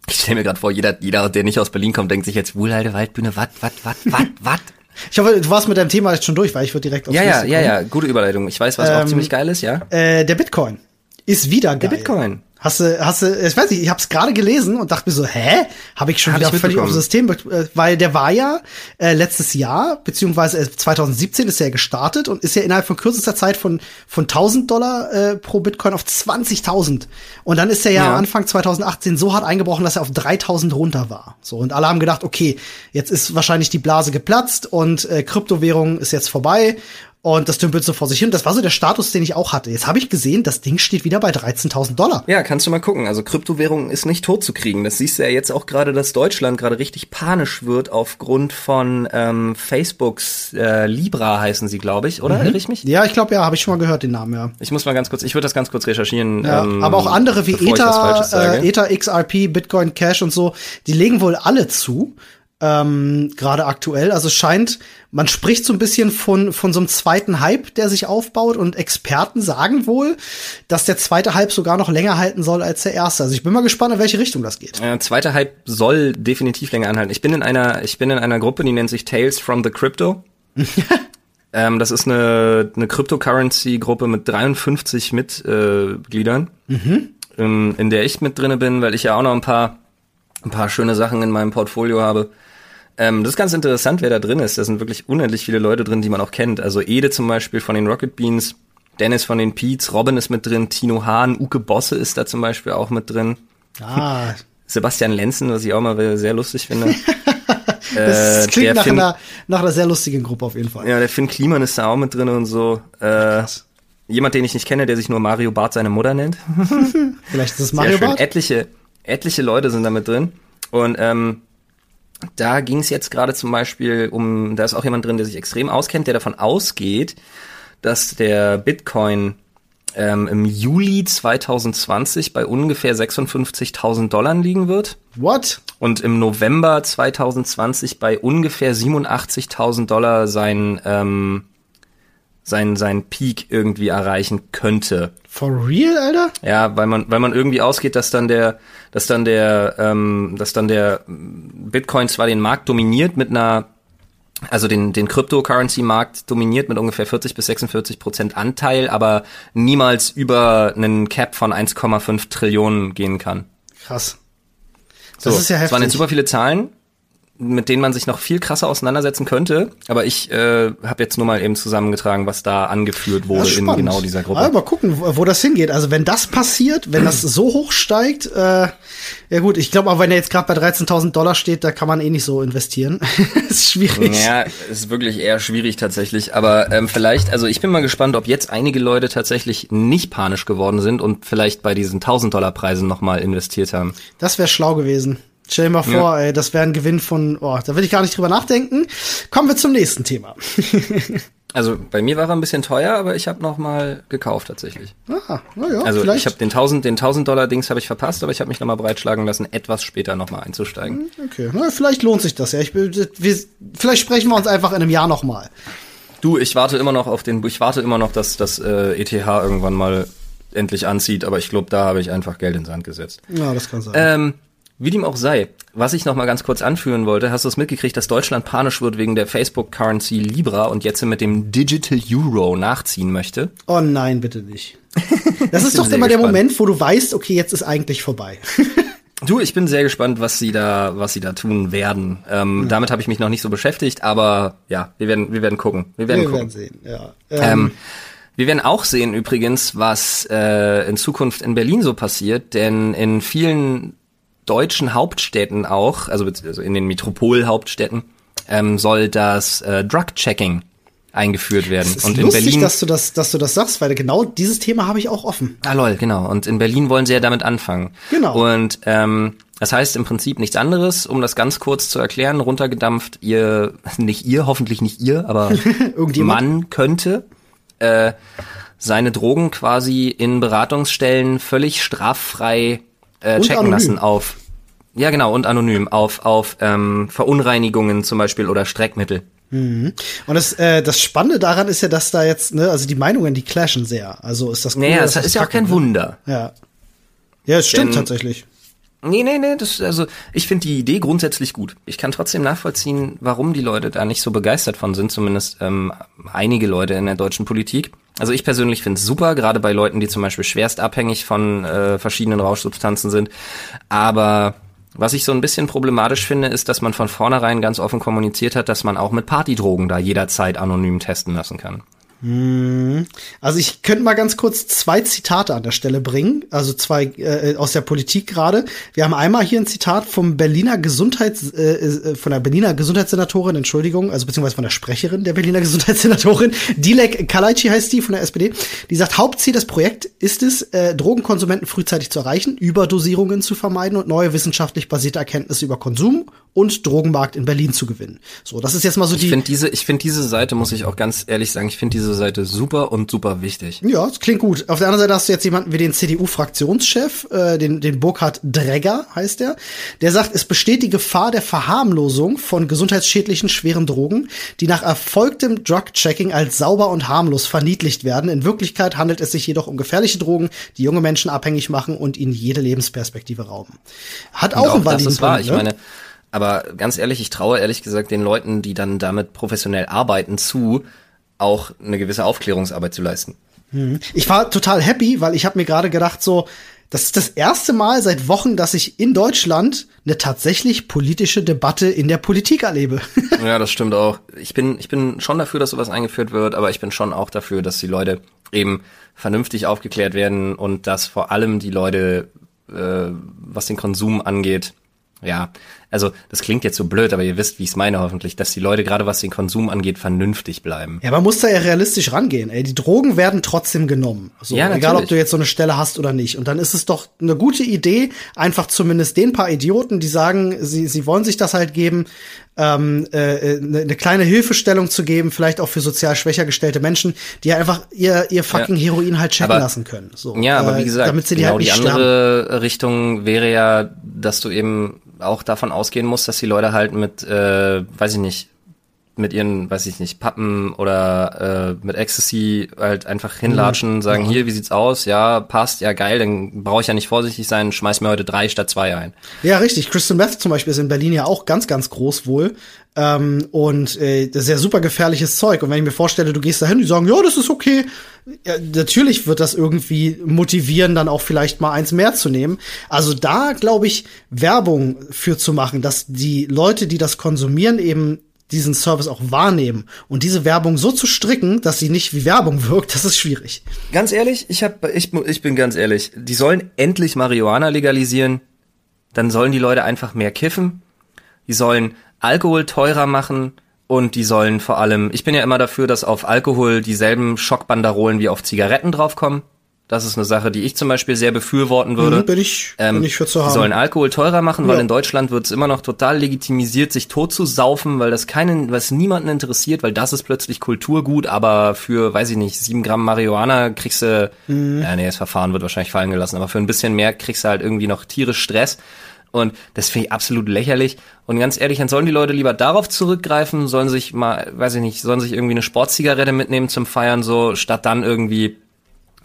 Ich stelle mir gerade vor, jeder, jeder, der nicht aus Berlin kommt, denkt sich jetzt Wuhlheide, Waldbühne, wat, wat, wat, wat, wat? Ich hoffe, du warst mit deinem Thema jetzt schon durch, weil ich würde direkt aufs Ja, ja, nächste ja, kommen. ja, gute Überleitung. Ich weiß, was auch ziemlich geil ist, ja. Äh, der Bitcoin ist wieder geil. Bitcoin. Hast du, hast du, ich weiß nicht, ich habe es gerade gelesen und dachte mir so, hä? Habe ich schon Hab wieder ich völlig auf mitbekommen. System, äh, weil der war ja äh, letztes Jahr, beziehungsweise äh, 2017 ist er ja gestartet und ist ja innerhalb von kürzester Zeit von, von 1000 Dollar äh, pro Bitcoin auf 20.000. Und dann ist er ja, Ja. Anfang 2018 so hart eingebrochen, dass er auf 3000 runter war. So, und alle haben gedacht, okay, jetzt ist wahrscheinlich die Blase geplatzt und äh, Kryptowährung ist jetzt vorbei. Und das dümpelt so vor sich hin. Das war so der Status, den ich auch hatte. Jetzt habe ich gesehen, das Ding steht wieder bei 13.000 Dollar. Ja, kannst du mal gucken. Also Kryptowährung ist nicht tot zu kriegen. Das siehst du ja jetzt auch gerade, dass Deutschland gerade richtig panisch wird aufgrund von ähm, Facebooks äh, Libra heißen sie, glaube ich, oder? Irre ich mich? Ja, ich glaube, ja, habe ich schon mal gehört, den Namen, ja. Ich muss mal ganz kurz, ich würde das ganz kurz recherchieren. ja ähm, aber auch andere wie Ether, äh, Ether, XRP, Bitcoin Cash und so, die legen wohl alle zu. Ähm, gerade aktuell. Also es scheint, man spricht so ein bisschen von, von so einem zweiten Hype, der sich aufbaut und Experten sagen wohl, dass der zweite Hype sogar noch länger halten soll als der erste. Also ich bin mal gespannt, in welche Richtung das geht. Äh, zweiter Hype soll definitiv länger anhalten. Ich bin in einer, ich bin in einer Gruppe, die nennt sich Tales from the Crypto. ähm, das ist eine, eine Cryptocurrency-Gruppe mit 53 Mitgliedern, ähm, in der ich mit drinne bin, weil ich ja auch noch ein paar, ein paar schöne Sachen in meinem Portfolio habe. Ähm, das ist ganz interessant, wer da drin ist. Da sind wirklich unendlich viele Leute drin, die man auch kennt. Also Ede zum Beispiel von den Rocket Beans, Dennis von den Peets, Robin ist mit drin, Tino Hahn, Uke Bosse ist da zum Beispiel auch mit drin. Ah, Sebastian Lenzen, was ich auch mal sehr lustig finde. das Äh, klingt nach Finn- einer, nach einer sehr lustigen Gruppe auf jeden Fall. Ja, der Finn Kliman ist da auch mit drin und so. Äh, jemand, den ich nicht kenne, der sich nur Mario Bart seine Mutter nennt. Vielleicht ist es Mario. Bart. Etliche, etliche Leute sind da mit drin. Und ähm, da ging es jetzt gerade zum Beispiel um, da ist auch jemand drin, der sich extrem auskennt, der davon ausgeht, dass der Bitcoin ähm, im Juli 2020 bei ungefähr 56.000 Dollar liegen wird. What? und im November 2020 bei ungefähr 87.000 Dollar sein, ähm, sein, sein Peak irgendwie erreichen könnte. For real, Alter? Ja, weil man, weil man irgendwie ausgeht, dass dann der, dass dann der, ähm, dass dann der Bitcoin zwar den Markt dominiert mit einer also den, den Cryptocurrency-Markt dominiert mit ungefähr 40 bis 46 Prozent Anteil, aber niemals über einen Cap von 1,5 Trillionen gehen kann. Krass. Das so, ist ja heftig. Das waren jetzt super viele Zahlen mit denen man sich noch viel krasser auseinandersetzen könnte. Aber ich äh, habe jetzt nur mal eben zusammengetragen, was da angeführt wurde in genau dieser Gruppe. Also mal gucken, wo, wo, das hingeht. Also wenn das passiert, wenn das so hoch steigt, äh, ja gut, ich glaube auch, wenn er jetzt gerade bei 13.000 Dollar steht, da kann man eh nicht so investieren. ist schwierig. Ja, ist wirklich eher schwierig tatsächlich. Aber ähm, vielleicht, also ich bin mal gespannt, ob jetzt einige Leute tatsächlich nicht panisch geworden sind und vielleicht bei diesen 1.000 Dollar Preisen nochmal investiert haben. Das wäre schlau gewesen. Stell dir mal vor, ja. ey, das wäre ein Gewinn von, oh, da will ich gar nicht drüber nachdenken. Kommen wir zum nächsten Thema. also bei mir war er ein bisschen teuer, aber ich habe noch mal gekauft tatsächlich. Ah, na ja, also vielleicht. ich habe den 1000 den 1000 Dollar Dings habe ich verpasst, aber ich habe mich noch mal breitschlagen lassen, etwas später noch mal einzusteigen. Hm, okay, na, vielleicht lohnt sich das ja. Ich, wir, vielleicht sprechen wir uns einfach in einem Jahr noch mal. Du, ich warte immer noch auf den, ich warte immer noch, dass das äh, ETH irgendwann mal endlich anzieht, aber ich glaube, da habe ich einfach Geld ins Sand gesetzt. Ja, das kann sein. Ähm, wie dem auch sei, was ich noch mal ganz kurz anführen wollte, hast du es mitgekriegt, dass Deutschland panisch wird wegen der Facebook-Currency Libra und jetzt mit dem Digital Euro nachziehen möchte? Oh nein, bitte nicht. Das ist doch immer der Moment, wo du weißt, okay, jetzt ist eigentlich vorbei. Du, ich bin sehr gespannt, was sie da, was sie da tun werden. Ähm, ja. Damit habe ich mich noch nicht so beschäftigt, aber ja, wir werden, wir werden gucken. Wir werden wir gucken. Werden sehen, ja. Ähm, ähm, wir werden auch sehen übrigens, was äh, in Zukunft in Berlin so passiert, denn in vielen deutschen Hauptstädten auch, also, also in den Metropolhauptstädten, ähm, soll das äh, Drug-Checking eingeführt werden. Es ist und lustig, in Berlin, dass du das, dass du das sagst, weil genau dieses Thema habe ich auch offen. Ah lol, genau. Und in Berlin wollen sie ja damit anfangen. Genau. Und ähm, das heißt im Prinzip nichts anderes, um das ganz kurz zu erklären, runtergedampft, ihr, nicht ihr, hoffentlich nicht ihr, aber man könnte äh, seine Drogen quasi in Beratungsstellen völlig straffrei äh, checken anonym. lassen auf. Ja, genau, und anonym auf, auf ähm, Verunreinigungen zum Beispiel oder Streckmittel. Mhm. Und das, äh, das Spannende daran ist ja, dass da jetzt, ne, also die Meinungen, die clashen sehr. Also ist das cool, Naja, das ist ja auch kein Wunder. Ja. Ja, es stimmt Denn, tatsächlich. Nee, nee, nee, das, also ich finde die Idee grundsätzlich gut. Ich kann trotzdem nachvollziehen, warum die Leute da nicht so begeistert von sind, zumindest ähm, einige Leute in der deutschen Politik. Also ich persönlich finde es super, gerade bei Leuten, die zum Beispiel schwerst abhängig von äh, verschiedenen Rauschsubstanzen sind. Aber was ich so ein bisschen problematisch finde, ist, dass man von vornherein ganz offen kommuniziert hat, dass man auch mit Partydrogen da jederzeit anonym testen lassen kann. Hm. Also ich könnte mal ganz kurz zwei Zitate an der Stelle bringen, also zwei äh, aus der Politik gerade. Wir haben einmal hier ein Zitat vom Berliner Gesundheits äh, äh, von der Berliner Gesundheitssenatorin, Entschuldigung, also beziehungsweise von der Sprecherin der Berliner Gesundheitssenatorin, Dilek Kalaici heißt die von der SPD. Die sagt, Hauptziel des Projekts ist es, äh, Drogenkonsumenten frühzeitig zu erreichen, Überdosierungen zu vermeiden und neue wissenschaftlich basierte Erkenntnisse über Konsum und Drogenmarkt in Berlin zu gewinnen. So, das ist jetzt mal so ich die. Ich finde diese, ich finde diese Seite muss ich auch ganz ehrlich sagen, ich finde diese Seite super und super wichtig. Ja, das klingt gut. Auf der anderen Seite hast du jetzt jemanden wie den CDU-Fraktionschef, äh, den, den Burkhard Dregger heißt der, der sagt, es besteht die Gefahr der Verharmlosung von gesundheitsschädlichen schweren Drogen, die nach erfolgtem Drug-Checking als sauber und harmlos verniedlicht werden. In Wirklichkeit handelt es sich jedoch um gefährliche Drogen, die junge Menschen abhängig machen und ihnen jede Lebensperspektive rauben. Hat auch, auch einen validen das ist wahr. Ich ne? meine, aber ganz ehrlich, ich traue ehrlich gesagt den Leuten, die dann damit professionell arbeiten, zu, auch eine gewisse Aufklärungsarbeit zu leisten. Mhm. Ich war total happy, weil ich habe mir gerade gedacht, so, das ist das erste Mal seit Wochen, dass ich in Deutschland eine tatsächlich politische Debatte in der Politik erlebe. ja, das stimmt auch. Ich bin, ich bin schon dafür, dass sowas eingeführt wird, aber ich bin schon auch dafür, dass die Leute eben vernünftig aufgeklärt werden und dass vor allem die Leute, äh, was den Konsum angeht, ja, also das klingt jetzt so blöd, aber ihr wisst, wie ich es meine hoffentlich, dass die Leute gerade was den Konsum angeht vernünftig bleiben. Ja, man muss da ja realistisch rangehen. Ey, die Drogen werden trotzdem genommen. So, ja, egal, ob du jetzt so eine Stelle hast oder nicht. Und dann ist es doch eine gute Idee, einfach zumindest den paar Idioten, die sagen, sie, sie wollen sich das halt geben, ähm, äh, eine, eine kleine Hilfestellung zu geben, vielleicht auch für sozial schwächer gestellte Menschen, die einfach ihr, ihr fucking ja. Heroin halt checken aber, lassen können. So, ja, aber wie äh, gesagt, damit sie die, genau halt die andere sterben. Richtung wäre ja, dass du eben auch davon ausgehen muss, dass die Leute halt mit, äh, weiß ich nicht, mit ihren, weiß ich nicht, Pappen oder äh, mit Ecstasy halt einfach hinlatschen, sagen, Ja. hier, wie sieht's aus? Ja, passt, ja geil, dann brauche ich ja nicht vorsichtig sein, schmeiß mir heute drei statt zwei ein. Ja, richtig. Crystal Meth zum Beispiel ist in Berlin ja auch ganz, ganz groß wohl. Ähm, und äh, das ist ja super gefährliches Zeug. Und wenn ich mir vorstelle, du gehst dahin, die sagen, ja, das ist okay. Ja, natürlich wird das irgendwie motivieren, dann auch vielleicht mal eins mehr zu nehmen. Also da glaube ich, Werbung für zu machen, dass die Leute, die das konsumieren, eben diesen Service auch wahrnehmen und diese Werbung so zu stricken, dass sie nicht wie Werbung wirkt, das ist schwierig. Ganz ehrlich, ich hab, ich, ich bin ganz ehrlich, die sollen endlich Marihuana legalisieren, dann sollen die Leute einfach mehr kiffen, die sollen Alkohol teurer machen und die sollen vor allem, ich bin ja immer dafür, dass auf Alkohol dieselben Schockbanderolen wie auf Zigaretten draufkommen. Das ist eine Sache, die ich zum Beispiel sehr befürworten würde. Mhm, bin ich- bin ich für zu haben. sollen Alkohol teurer machen, weil Ja. in Deutschland wird es immer noch total legitimisiert, sich tot zu saufen, weil das keinen, was niemanden interessiert, weil das ist plötzlich Kulturgut, aber für, weiß ich nicht, sieben Gramm Marihuana kriegst du, Mhm. ja, nee, das Verfahren wird wahrscheinlich fallen gelassen, aber für ein bisschen mehr kriegst du halt irgendwie noch tierisch Stress. Und das finde ich absolut lächerlich. Und ganz ehrlich, dann sollen die Leute lieber darauf zurückgreifen, sollen sich mal, weiß ich nicht, sollen sich irgendwie eine Sportzigarette mitnehmen zum Feiern, so, statt dann irgendwie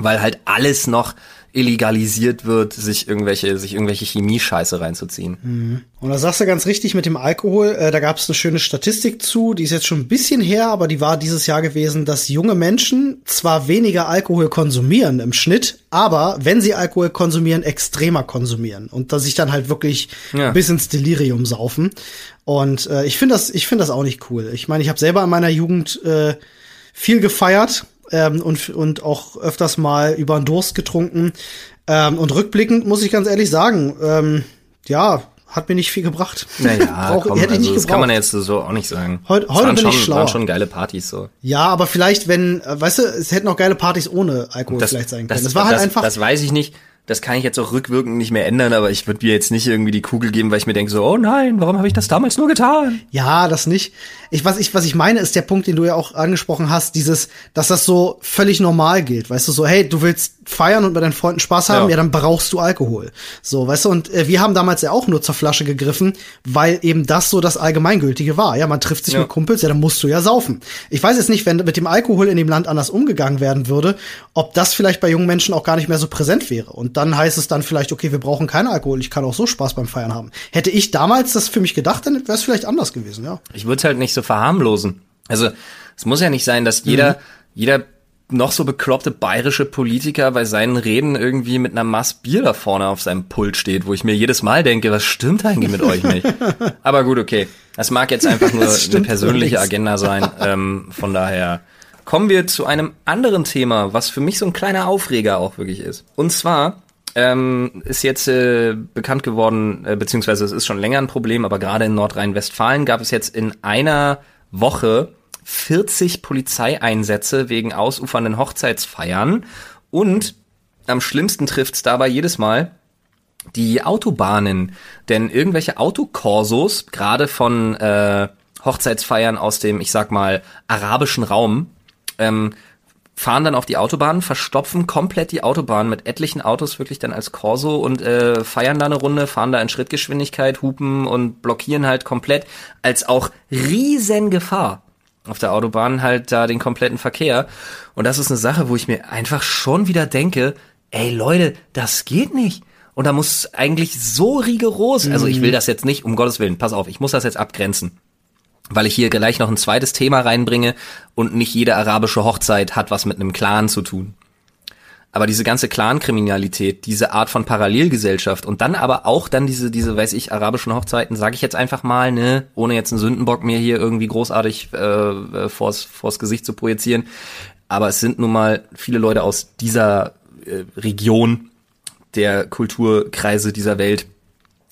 weil halt alles noch illegalisiert wird, sich irgendwelche, sich irgendwelche Chemiescheiße reinzuziehen. Und da sagst du ganz richtig mit dem Alkohol, äh, da gab es eine schöne Statistik zu, die ist jetzt schon ein bisschen her, aber die war dieses Jahr gewesen, dass junge Menschen zwar weniger Alkohol konsumieren im Schnitt, aber wenn sie Alkohol konsumieren, extremer konsumieren und dass sich dann halt wirklich Ja. bis ins Delirium saufen. Und äh, ich finde das, ich finde das auch nicht cool. Ich meine, ich habe selber in meiner Jugend äh, viel gefeiert ähm, und, und auch öfters mal über den Durst getrunken. Ähm, und rückblickend muss ich ganz ehrlich sagen, ähm, ja, hat mir nicht viel gebracht. Naja, Brauch- komm, hätte ich also nicht das kann man gebraucht. jetzt so auch nicht sagen. Heut- heute waren bin schon, ich schlauer. waren schon geile Partys so. Ja, aber vielleicht, wenn, äh, weißt du, es hätten auch geile Partys ohne Alkohol vielleicht sein können. Das, war halt das, einfach. Das weiß ich nicht. Das kann ich jetzt auch rückwirkend nicht mehr ändern, aber ich würde mir jetzt nicht irgendwie die Kugel geben, weil ich mir denke so, oh nein, warum habe ich das damals nur getan? Ja, das nicht. Ich, was ich, was ich meine, ist der Punkt, den du ja auch angesprochen hast, dieses, dass das so völlig normal gilt. Weißt du, so, hey, du willst feiern und mit deinen Freunden Spaß haben, ja, Ja. dann brauchst du Alkohol. So, weißt du, und äh, wir haben damals ja auch nur zur Flasche gegriffen, weil eben das so das Allgemeingültige war. Ja, man trifft sich Ja. mit Kumpels, ja, dann musst du ja saufen. Ich weiß jetzt nicht, wenn mit dem Alkohol in dem Land anders umgegangen werden würde, ob das vielleicht bei jungen Menschen auch gar nicht mehr so präsent wäre. Und dann heißt es dann vielleicht, okay, wir brauchen keinen Alkohol, ich kann auch so Spaß beim Feiern haben. Hätte ich damals das für mich gedacht, dann wäre es vielleicht anders gewesen, ja. Ich würde halt nicht so verharmlosen. Also es muss ja nicht sein, dass jeder, jeder noch so bekloppte bayerische Politiker bei seinen Reden irgendwie mit einer Maß Bier da vorne auf seinem Pult steht, wo ich mir jedes Mal denke, was stimmt eigentlich mit euch nicht? Aber gut, okay. Das mag jetzt einfach nur eine persönliche allerdings. Agenda sein. Ähm, von daher kommen wir zu einem anderen Thema, was für mich so ein kleiner Aufreger auch wirklich ist. Und zwar ähm, ist jetzt äh, bekannt geworden, äh, beziehungsweise es ist schon länger ein Problem, aber gerade in Nordrhein-Westfalen gab es jetzt in einer Woche 40 Polizeieinsätze wegen ausufernden Hochzeitsfeiern und am schlimmsten trifft's dabei jedes Mal die Autobahnen. Denn irgendwelche Autokorsos, gerade von äh, Hochzeitsfeiern aus dem, ich sag mal, arabischen Raum, ähm, fahren dann auf die Autobahn, verstopfen komplett die Autobahn mit etlichen Autos wirklich dann als Corso und äh, feiern da eine Runde, fahren da in Schrittgeschwindigkeit, hupen und blockieren halt komplett als auch riesen Gefahr auf der Autobahn halt da den kompletten Verkehr. Und das ist eine Sache, wo ich mir einfach schon wieder denke, ey Leute, das geht nicht. Und da muss eigentlich so rigoros, also ich will das jetzt nicht, um Gottes Willen, pass auf, ich muss das jetzt abgrenzen weil ich hier gleich noch ein zweites Thema reinbringe und nicht jede arabische Hochzeit hat was mit einem Clan zu tun. Aber diese ganze Clan-Kriminalität, diese Art von Parallelgesellschaft und dann aber auch dann diese, diese, weiß ich, arabischen Hochzeiten, sage ich jetzt einfach mal, ne, ohne jetzt einen Sündenbock mir hier irgendwie großartig äh, äh, vors, vors Gesicht zu projizieren. Aber es sind nun mal viele Leute aus dieser äh, Region der Kulturkreise dieser Welt,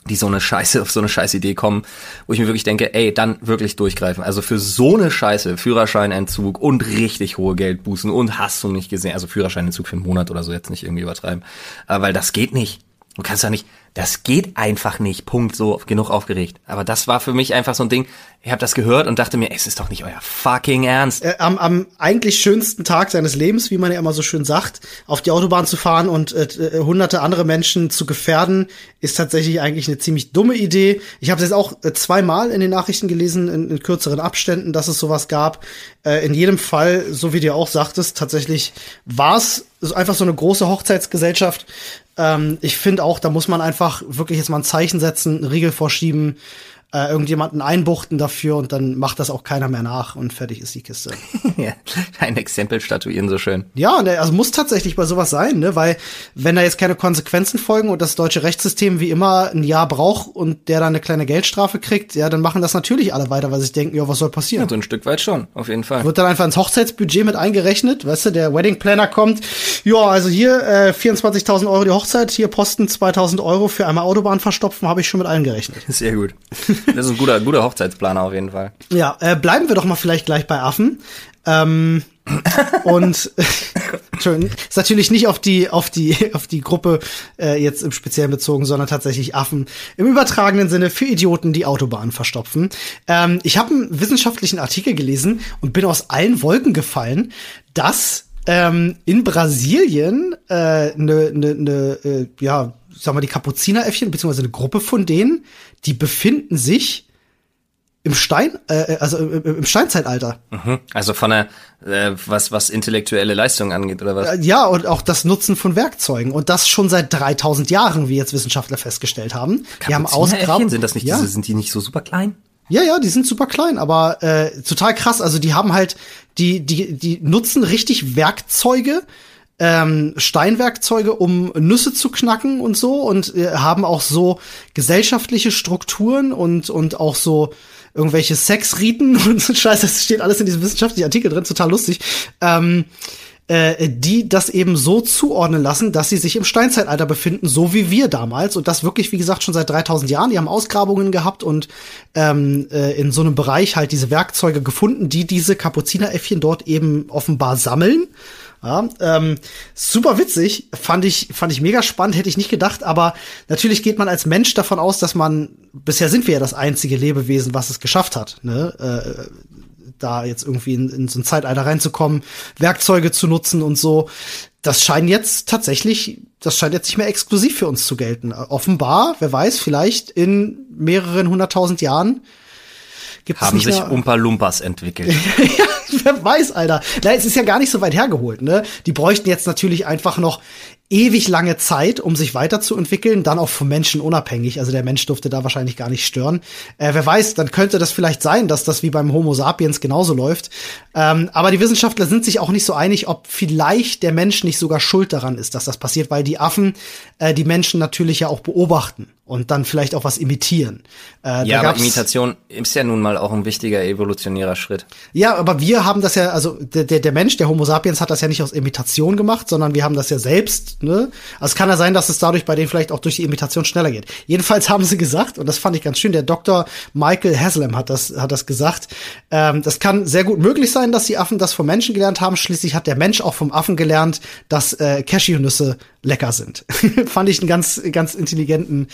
die so eine Scheiße auf so eine scheiß Idee kommen, wo ich mir wirklich denke, ey, dann wirklich durchgreifen. Also für so eine Scheiße, Führerscheinentzug und richtig hohe Geldbußen und hast du nicht gesehen, also Führerscheinentzug für einen Monat oder so jetzt nicht irgendwie übertreiben, aber weil das geht nicht. Du kannst ja nicht, das geht einfach nicht. Punkt. So genug aufgeregt. Aber das war für mich einfach so ein Ding. Ich habe das gehört und dachte mir, es ist doch nicht euer fucking Ernst. Äh, am, am eigentlich schönsten Tag seines Lebens, wie man ja immer so schön sagt, auf die Autobahn zu fahren und äh, äh hunderte andere Menschen zu gefährden, ist tatsächlich eigentlich eine ziemlich dumme Idee. Ich habe es jetzt auch äh, zweimal in den Nachrichten gelesen, in, in kürzeren Abständen, dass es sowas gab. Äh, in jedem Fall, so wie du auch sagtest, tatsächlich war es einfach so eine große Hochzeitsgesellschaft, ähm, ich finde auch, da muss man einfach wirklich jetzt mal ein Zeichen setzen, einen Riegel vorschieben äh, irgendjemanden einbuchten dafür und dann macht das auch keiner mehr nach und fertig ist die Kiste. ja, ein Exempel statuieren so schön. Ja, also muss tatsächlich bei sowas sein, ne, weil wenn da jetzt keine Konsequenzen folgen und das deutsche Rechtssystem wie immer ein Jahr braucht und der dann eine kleine Geldstrafe kriegt, ja, dann machen das natürlich alle weiter, weil sie denken, ja, was soll passieren? Ja, so ein Stück weit schon, auf jeden Fall. Wird dann einfach ins Hochzeitsbudget mit eingerechnet, weißt du, der Wedding Planner kommt, ja, also hier äh, 24.000 Euro die Hochzeit, hier Posten 2.000 Euro für einmal Autobahn verstopfen, habe ich schon mit eingerechnet. Sehr gut. Das ist ein guter, guter Hochzeitsplaner auf jeden Fall. Ja, äh, bleiben wir doch mal vielleicht gleich bei Affen. Ähm, und Entschuldigung, ist natürlich nicht auf die auf die auf die Gruppe äh, jetzt im Speziellen bezogen, sondern tatsächlich Affen im übertragenen Sinne für Idioten, die Autobahnen verstopfen. Ähm, ich habe einen wissenschaftlichen Artikel gelesen und bin aus allen Wolken gefallen, dass ähm, in Brasilien eine äh, ne, ne, ne, äh, ja sag mal die Kapuzineräffchen beziehungsweise eine Gruppe von denen die befinden sich im Stein, äh, also im, im Steinzeitalter. Mhm. Also von der, äh, was, was intellektuelle Leistung angeht, oder was? Äh, ja, und auch das Nutzen von Werkzeugen. Und das schon seit 3000 Jahren, wie jetzt Wissenschaftler festgestellt haben. Die haben ausgegraben. Sind das nicht ja. diese, sind die nicht so super klein? Ja, ja, die sind super klein, aber äh, total krass. Also die haben halt, die, die, die nutzen richtig Werkzeuge, ähm, Steinwerkzeuge, um Nüsse zu knacken und so und äh, haben auch so gesellschaftliche Strukturen und, und auch so irgendwelche Sexriten und so Scheiße, das steht alles in diesem wissenschaftlichen Artikel drin, total lustig. Ähm, äh, die das eben so zuordnen lassen, dass sie sich im Steinzeitalter befinden, so wie wir damals. Und das wirklich, wie gesagt, schon seit 3000 Jahren. Die haben Ausgrabungen gehabt und ähm, äh, in so einem Bereich halt diese Werkzeuge gefunden, die diese Kapuzineräffchen dort eben offenbar sammeln. Ja, ähm, super witzig, fand ich, fand ich mega spannend, hätte ich nicht gedacht, aber natürlich geht man als Mensch davon aus, dass man, bisher sind wir ja das einzige Lebewesen, was es geschafft hat, ne? Äh, da jetzt irgendwie in, in so ein Zeitalter reinzukommen, Werkzeuge zu nutzen und so. Das scheint jetzt tatsächlich, das scheint jetzt nicht mehr exklusiv für uns zu gelten. Offenbar, wer weiß, vielleicht in mehreren hunderttausend Jahren Gibt's haben sich Umpa Lumpas entwickelt. ja, wer weiß, Alter. Na, es ist ja gar nicht so weit hergeholt, ne? Die bräuchten jetzt natürlich einfach noch ewig lange Zeit, um sich weiterzuentwickeln, dann auch vom Menschen unabhängig. Also der Mensch durfte da wahrscheinlich gar nicht stören. Äh, wer weiß, dann könnte das vielleicht sein, dass das wie beim Homo sapiens genauso läuft. Ähm, aber die Wissenschaftler sind sich auch nicht so einig, ob vielleicht der Mensch nicht sogar schuld daran ist, dass das passiert, weil die Affen äh, die Menschen natürlich ja auch beobachten und dann vielleicht auch was imitieren. Äh, ja, aber Imitation ist ja nun mal auch ein wichtiger evolutionärer Schritt. Ja, aber wir haben das ja, also der, der Mensch, der Homo sapiens hat das ja nicht aus Imitation gemacht, sondern wir haben das ja selbst, ne? Also es kann ja sein, dass es dadurch bei denen vielleicht auch durch die Imitation schneller geht. Jedenfalls haben sie gesagt, und das fand ich ganz schön, der Dr. Michael Haslam hat das, hat das gesagt, ähm, das kann sehr gut möglich sein, dass die Affen das vom Menschen gelernt haben. Schließlich hat der Mensch auch vom Affen gelernt, dass äh, Cashewnüsse lecker sind. fand ich einen ganz, ganz intelligenten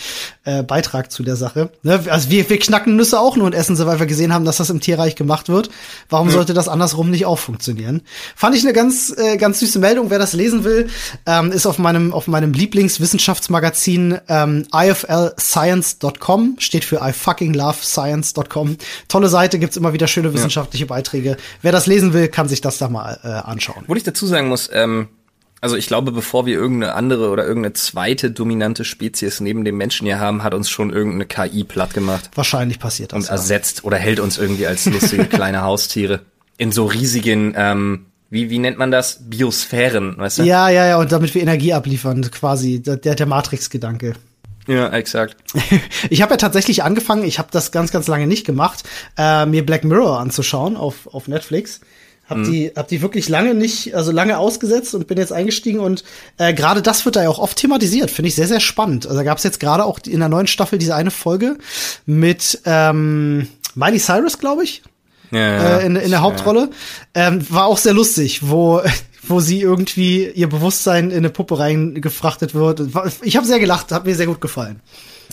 äh, Beitrag zu der Sache. Ne? Also wir, wir knacken Nüsse auch nur und essen sie, weil wir gesehen haben, dass das im Tierreich gemacht wird. Warum sollte das andersrum nicht auch funktionieren? Fand ich eine ganz, äh, ganz süße Meldung. Wer das lesen will, ähm, ist auf meinem, auf meinem Lieblingswissenschaftsmagazin ähm, iflscience.com, steht für I fucking love science.com. Tolle Seite, gibt's immer wieder schöne wissenschaftliche ja. Beiträge. Wer das lesen will, kann sich das da mal äh, anschauen. Wo ich dazu sagen muss, ähm also ich glaube, bevor wir irgendeine andere oder irgendeine zweite dominante Spezies neben dem Menschen hier haben, hat uns schon irgendeine KI platt gemacht. Wahrscheinlich passiert das. Und ersetzt oder hält uns irgendwie als lustige kleine Haustiere in so riesigen, ähm, wie, wie nennt man das? Biosphären, weißt du? Ja, ja, ja, und damit wir Energie abliefern, quasi, der, der Matrix-Gedanke. Ja, exakt. Ich habe ja tatsächlich angefangen, ich habe das ganz, ganz lange nicht gemacht, äh, mir Black Mirror anzuschauen auf, auf Netflix. Hab mhm. die, hab die wirklich lange nicht, also lange ausgesetzt und bin jetzt eingestiegen und äh, gerade das wird da ja auch oft thematisiert, finde ich sehr, sehr spannend. Also da gab es jetzt gerade auch in der neuen Staffel diese eine Folge mit ähm, Miley Cyrus, glaube ich. Ja, ja, äh, in, in der Hauptrolle. Ja. Ähm, war auch sehr lustig, wo wo sie irgendwie ihr Bewusstsein in eine Puppe reingefrachtet wird. Ich habe sehr gelacht, hat mir sehr gut gefallen.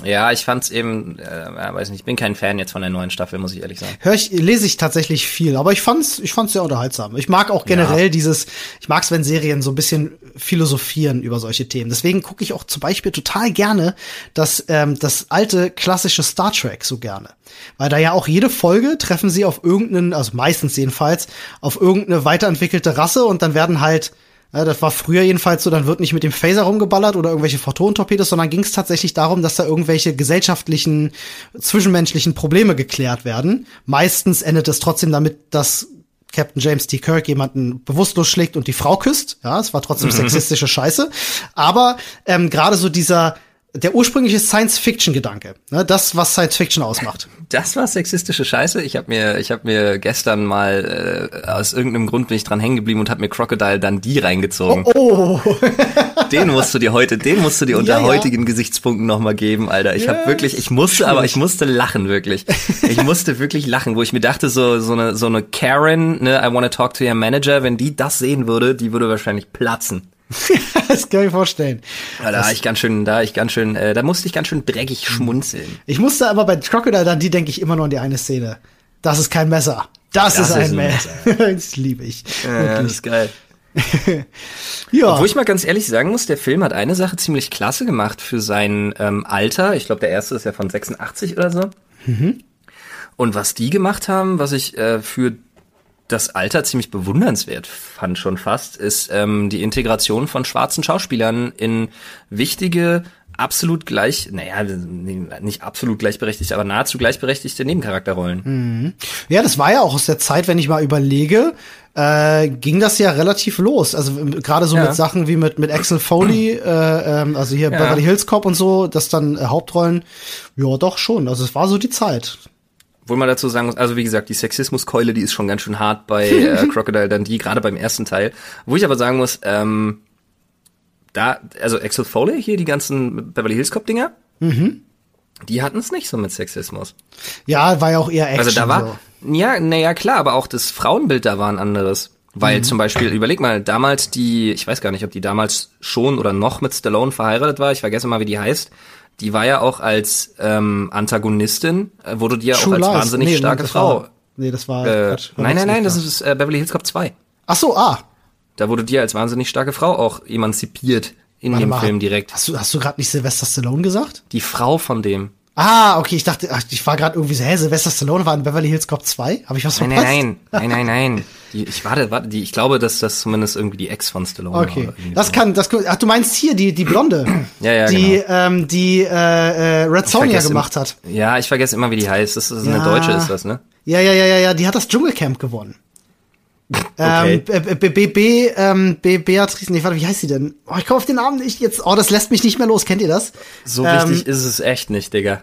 Ja, ich fand's eben, äh, weiß nicht, ich bin kein Fan jetzt von der neuen Staffel, muss ich ehrlich sagen. Hör ich, lese ich tatsächlich viel, aber ich fand's, ich fand's sehr unterhaltsam. Ich mag auch generell ja. dieses, ich mag's, wenn Serien so ein bisschen philosophieren über solche Themen. Deswegen gucke ich auch zum Beispiel total gerne das, ähm, das alte klassische Star Trek so gerne. Weil da ja auch jede Folge treffen sie auf irgendeinen, also meistens jedenfalls, auf irgendeine weiterentwickelte Rasse und dann werden halt das war früher jedenfalls so, dann wird nicht mit dem Phaser rumgeballert oder irgendwelche Photonentorpedos, sondern ging es tatsächlich darum, dass da irgendwelche gesellschaftlichen, zwischenmenschlichen Probleme geklärt werden. Meistens endet es trotzdem damit, dass Captain James T. Kirk jemanden bewusstlos schlägt und die Frau küsst. Ja, es war trotzdem mhm. sexistische Scheiße. Aber ähm, gerade so dieser der ursprüngliche Science-Fiction-Gedanke, ne, das, was Science-Fiction ausmacht. Das war sexistische Scheiße. Ich habe mir, ich habe mir gestern mal äh, aus irgendeinem Grund bin ich dran hängen geblieben und habe mir Crocodile Dundee reingezogen. Oh, oh. den musst du dir heute, den musst du dir unter ja, ja. heutigen Gesichtspunkten noch mal geben, Alter. Ich yes. habe wirklich, ich musste, aber ich musste lachen wirklich. Ich musste wirklich lachen, wo ich mir dachte, so so eine so eine Karen, ne, I wanna talk to your manager, wenn die das sehen würde, die würde wahrscheinlich platzen. das kann ich vorstellen. Ja, da ich ganz schön, da ich ganz schön, äh, da musste ich ganz schön dreckig schmunzeln. Ich musste aber bei Crocodile dann, die denke ich immer nur an die eine Szene. Das ist kein Messer. Das, das ist ein, ein Messer. Messer. das liebe ich. Ja, das ist geil. ja. Obwohl ich mal ganz ehrlich sagen muss, der Film hat eine Sache ziemlich klasse gemacht für sein ähm, Alter. Ich glaube, der erste ist ja von 86 oder so. Mhm. Und was die gemacht haben, was ich äh, für das Alter ziemlich bewundernswert fand schon fast, ist ähm, die Integration von schwarzen Schauspielern in wichtige, absolut gleich, naja, nicht absolut gleichberechtigte, aber nahezu gleichberechtigte Nebencharakterrollen. Mhm. Ja, das war ja auch aus der Zeit, wenn ich mal überlege, äh, ging das ja relativ los. Also gerade so ja. mit Sachen wie mit, mit Axel Foley, äh, ähm, also hier ja. Beverly Hills Cop und so, das dann äh, Hauptrollen, ja doch schon. Also es war so die Zeit. Obwohl man dazu sagen muss, also wie gesagt, die Sexismuskeule, die ist schon ganz schön hart bei äh, Crocodile Dundee, gerade beim ersten Teil. Wo ich aber sagen muss, ähm, da, also Axel Foley hier, die ganzen Beverly Hills Cop Dinger, mhm. die hatten es nicht so mit Sexismus. Ja, war ja auch eher Action. Also da war, so. ja, naja, klar, aber auch das Frauenbild da war ein anderes. Weil mhm. zum Beispiel, überleg mal, damals die, ich weiß gar nicht, ob die damals schon oder noch mit Stallone verheiratet war, ich vergesse mal, wie die heißt, die war ja auch als ähm, Antagonistin, äh, wurde die ja True auch als Lies. wahnsinnig nee, starke Frau. War, nee, das war. Äh, Quatsch, nein, nein, nein, das ist äh, Beverly Hills Cop 2. Ach so, ah. Da wurde die als wahnsinnig starke Frau auch emanzipiert in Warte dem mal, Film direkt. Hast du, hast du gerade nicht Sylvester Stallone gesagt? Die Frau von dem. Ah, okay, ich dachte, ach, ich war gerade irgendwie so, hä, Sylvester Stallone war in Beverly Hills Cop 2? Habe ich was verpasst? Nein, nein, nein, nein, nein. Die, ich warte, warte, die, ich glaube, dass das zumindest irgendwie die Ex von Stallone okay. war. Okay, das kann, das, ach, du meinst hier die, die Blonde, ja, ja, die, genau. ähm, die äh, äh, Red Sonja gemacht hat. Ja, ich vergesse immer, wie die heißt. Das ist ja. eine Deutsche, ist das, ne? Ja, ja, ja, ja, ja, die hat das Dschungelcamp gewonnen. Okay. Ähm, B, B, B, ähm, B, Beatrice, nee, warte, wie heißt sie denn? Oh, ich komme auf den Namen nicht jetzt. Oh, das lässt mich nicht mehr los. Kennt ihr das? So ähm, wichtig ist es echt nicht, Digga.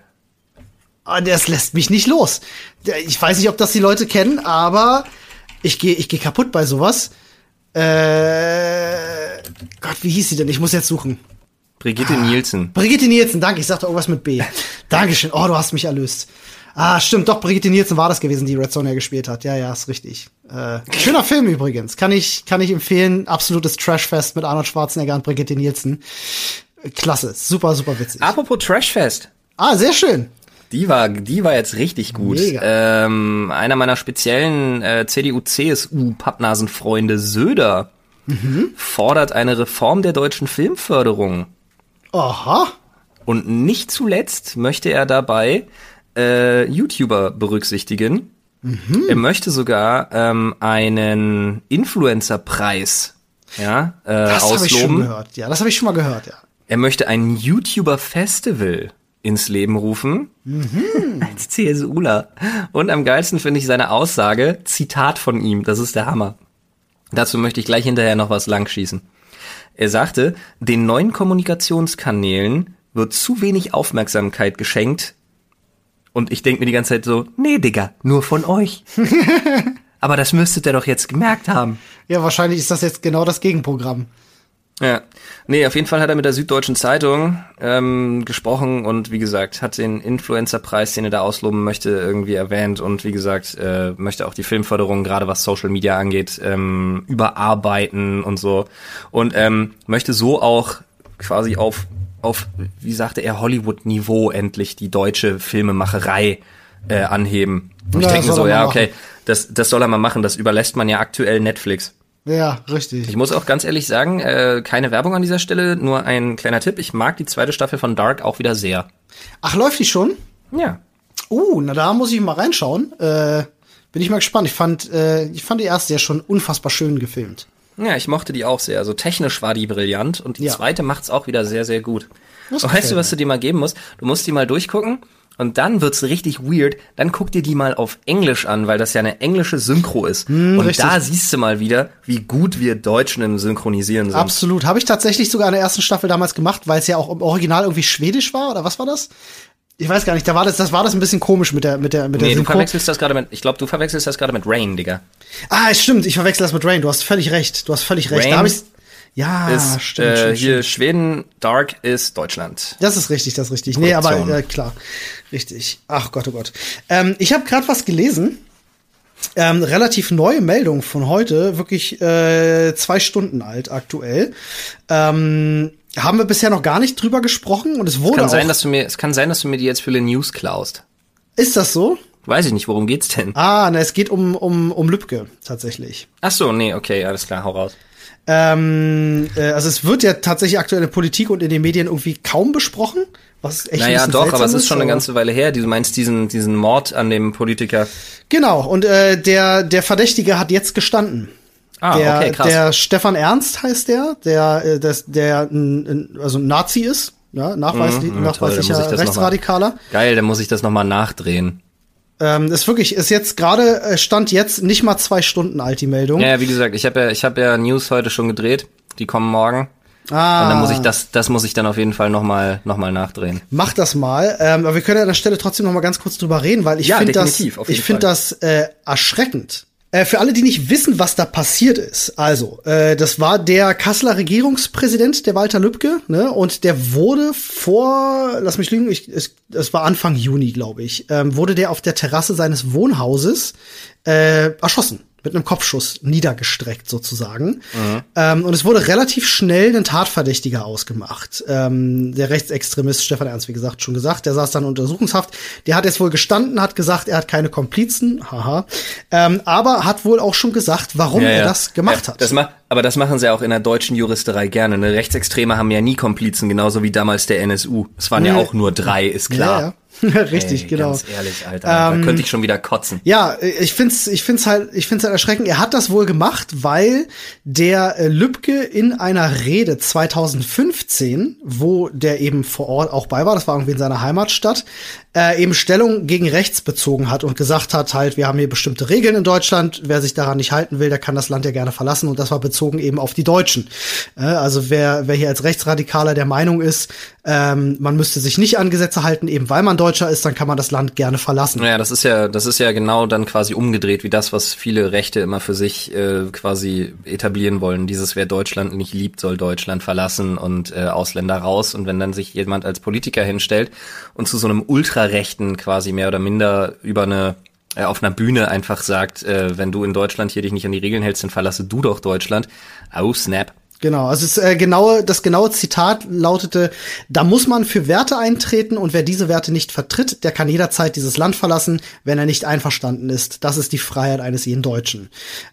Oh, das lässt mich nicht los. Ich weiß nicht, ob das die Leute kennen, aber ich gehe ich geh kaputt bei sowas. Äh, Gott, wie hieß sie denn? Ich muss jetzt suchen. Brigitte ah, Nielsen. Brigitte Nielsen, danke. Ich sagte irgendwas mit B. Dankeschön. Oh, du hast mich erlöst. Ah, stimmt, doch, Brigitte Nielsen war das gewesen, die Red Sonja gespielt hat. Ja, ja, ist richtig. Äh, schöner Film übrigens. Kann ich, kann ich empfehlen. Absolutes Trashfest mit Arnold Schwarzenegger und Brigitte Nielsen. Klasse. Super, super witzig. Apropos Trashfest. Ah, sehr schön. Die war, die war jetzt richtig gut. Mega. Ähm, einer meiner speziellen äh, CDU-CSU-Pappnasenfreunde Söder mhm. fordert eine Reform der deutschen Filmförderung. Aha. Und nicht zuletzt möchte er dabei äh, YouTuber berücksichtigen. Mhm. Er möchte sogar ähm, einen Influencer-Preis ja, äh, das ausloben. Das habe ich schon gehört. Ja, das habe ich schon mal gehört. Ja. Er möchte ein YouTuber-Festival ins Leben rufen. Mhm. Als CSUler. Und am geilsten finde ich seine Aussage, Zitat von ihm, das ist der Hammer. Dazu möchte ich gleich hinterher noch was langschießen. Er sagte, den neuen Kommunikationskanälen wird zu wenig Aufmerksamkeit geschenkt. Und ich denke mir die ganze Zeit so, nee, Digga, nur von euch. Aber das müsstet ihr doch jetzt gemerkt haben. Ja, wahrscheinlich ist das jetzt genau das Gegenprogramm. Ja, nee, auf jeden Fall hat er mit der Süddeutschen Zeitung ähm, gesprochen und wie gesagt, hat den Influencer-Preis, den er da ausloben möchte, irgendwie erwähnt und wie gesagt, äh, möchte auch die Filmförderung, gerade was Social Media angeht, ähm, überarbeiten und so. Und ähm, möchte so auch quasi auf, auf, wie sagte er, Hollywood-Niveau endlich die deutsche Filmemacherei äh, anheben. Und Ja, ich denke mir so, ja, machen. okay, das, das soll er mal machen, das überlässt man ja aktuell Netflix. Ja, richtig. Ich muss auch ganz ehrlich sagen, äh, keine Werbung an dieser Stelle, nur ein kleiner Tipp. Ich mag die zweite Staffel von Dark auch wieder sehr. Ach, läuft die schon? Ja. Uh, na da muss ich mal reinschauen. Äh, bin ich mal gespannt. Ich fand, äh, ich fand die erste ja schon unfassbar schön gefilmt. Ja, ich mochte die auch sehr. Also technisch war die brillant und die Ja. zweite macht's auch wieder sehr, sehr gut. Das Und weißt du, was du dir mal geben musst? Du musst die mal durchgucken und dann wird's richtig weird. Dann guck dir die mal auf Englisch an, weil das ja eine englische Synchro ist. und Hm, richtig. da siehst du mal wieder, wie gut wir Deutschen im Synchronisieren sind. Absolut. Habe ich tatsächlich sogar in der ersten Staffel damals gemacht, weil es ja auch im Original irgendwie schwedisch war oder was war das? Ich weiß gar nicht. Da war das, das war das ein bisschen komisch mit der mit der mit der Nee, du Synchro. verwechselst das gerade mit, ich glaube, du verwechselst das gerade mit Rain, Digga. Ah, es stimmt. Ich verwechsel das mit Rain. Du hast völlig recht. Du hast völlig recht. Rain Da hab ich's. Ja, ist stimmt, äh, stimmt, hier stimmt. Schweden, Dark ist Deutschland. Das ist richtig, das ist richtig. Nee, aber äh, klar. Richtig. Ach Gott, oh Gott. Ähm, ich habe gerade was gelesen. Ähm, relativ neue Meldung von heute, wirklich äh, zwei Stunden alt aktuell. Ähm, haben wir bisher noch gar nicht drüber gesprochen und es wurde Kann auch. sein, dass du mir, es kann sein, dass du mir die jetzt für die News klaust. ist das so? Weiß ich nicht, worum geht's denn? Ah, ne, es geht um, um, um Lübcke tatsächlich. Ach so, nee, okay, alles klar, hau raus. Ähm, äh, also es wird ja tatsächlich aktuell in der Politik und in den Medien irgendwie kaum besprochen. Was echt Naja, doch, aber es ist schon eine ganze Weile her. Du meinst diesen, diesen Mord an dem Politiker. Genau, und äh, der, der Verdächtige hat jetzt gestanden. Ah, der, okay, krass. der Stefan Ernst heißt der, der, äh, das, der ein, also ein Nazi ist, ja, nachweislich, Mhm, toll, nachweislicher das noch mal- Rechtsradikaler. Geil, dann muss ich das nochmal nachdrehen. Ähm, ist wirklich, ist jetzt gerade, äh, stand jetzt nicht mal zwei Stunden alt, die Meldung. Ja, wie gesagt, ich habe ja, ich habe ja News heute schon gedreht. Die kommen morgen. ah, Und dann muss ich das, das muss ich dann auf jeden Fall nochmal, noch mal nachdrehen. Mach das mal. Ähm, aber wir können an der Stelle trotzdem noch mal ganz kurz drüber reden, weil ich Ja, finde das, ich finde Fall. das äh, erschreckend. Äh, für alle, die nicht wissen, was da passiert ist, also äh, das war der Kasseler Regierungspräsident, der Walter Lübcke, ne? Und der wurde vor, lass mich lügen, ich, es, es war Anfang Juni, glaube ich, ähm, wurde der auf der Terrasse seines Wohnhauses äh, erschossen mit einem Kopfschuss niedergestreckt sozusagen. Ähm, und es wurde relativ schnell ein Tatverdächtiger ausgemacht. Ähm, der Rechtsextremist Stefan Ernst, wie gesagt, schon gesagt, der saß dann in Untersuchungshaft. Der hat jetzt wohl gestanden, hat gesagt, er hat keine Komplizen, haha. Ähm, aber hat wohl auch schon gesagt, warum er das gemacht ja, hat. Das ma aber das machen sie auch in der deutschen Juristerei gerne. Ne? Rechtsextreme haben ja nie Komplizen, genauso wie damals der NSU. Es waren ja Nee. auch nur drei, ist klar. Richtig, Ey, genau. Ganz ehrlich, Alter. da könnte ich schon wieder kotzen. Ja, ich find's, ich find's halt, ich find's halt erschreckend. Er hat das wohl gemacht, weil der äh, Lübcke in einer Rede 2015, wo der eben vor Ort auch bei war, das war irgendwie in seiner Heimatstadt, äh, eben Stellung gegen rechts bezogen hat und gesagt hat, halt, wir haben hier bestimmte Regeln in Deutschland. Wer sich daran nicht halten will, der kann das Land ja gerne verlassen. Und das war bezogen eben auf die Deutschen. Äh, also wer, wer hier als Rechtsradikaler der Meinung ist, ähm, man müsste sich nicht an Gesetze halten, eben weil man Deutscher ist, dann kann man das Land gerne verlassen. Naja, das ist ja, das ist ja genau dann quasi umgedreht, wie das, was viele Rechte immer für sich äh, quasi etablieren wollen. Dieses, wer Deutschland nicht liebt, soll Deutschland verlassen und äh, Ausländer raus. Und wenn dann sich jemand als Politiker hinstellt und zu so einem Ultrarechten quasi mehr oder minder über eine äh, auf einer Bühne einfach sagt, äh, wenn du in Deutschland hier dich nicht an die Regeln hältst, dann verlasse du doch Deutschland. Oh, snap. Genau, also es, äh, genaue, das genaue Zitat lautete, da muss man für Werte eintreten und wer diese Werte nicht vertritt, der kann jederzeit dieses Land verlassen, wenn er nicht einverstanden ist. Das ist die Freiheit eines jeden Deutschen.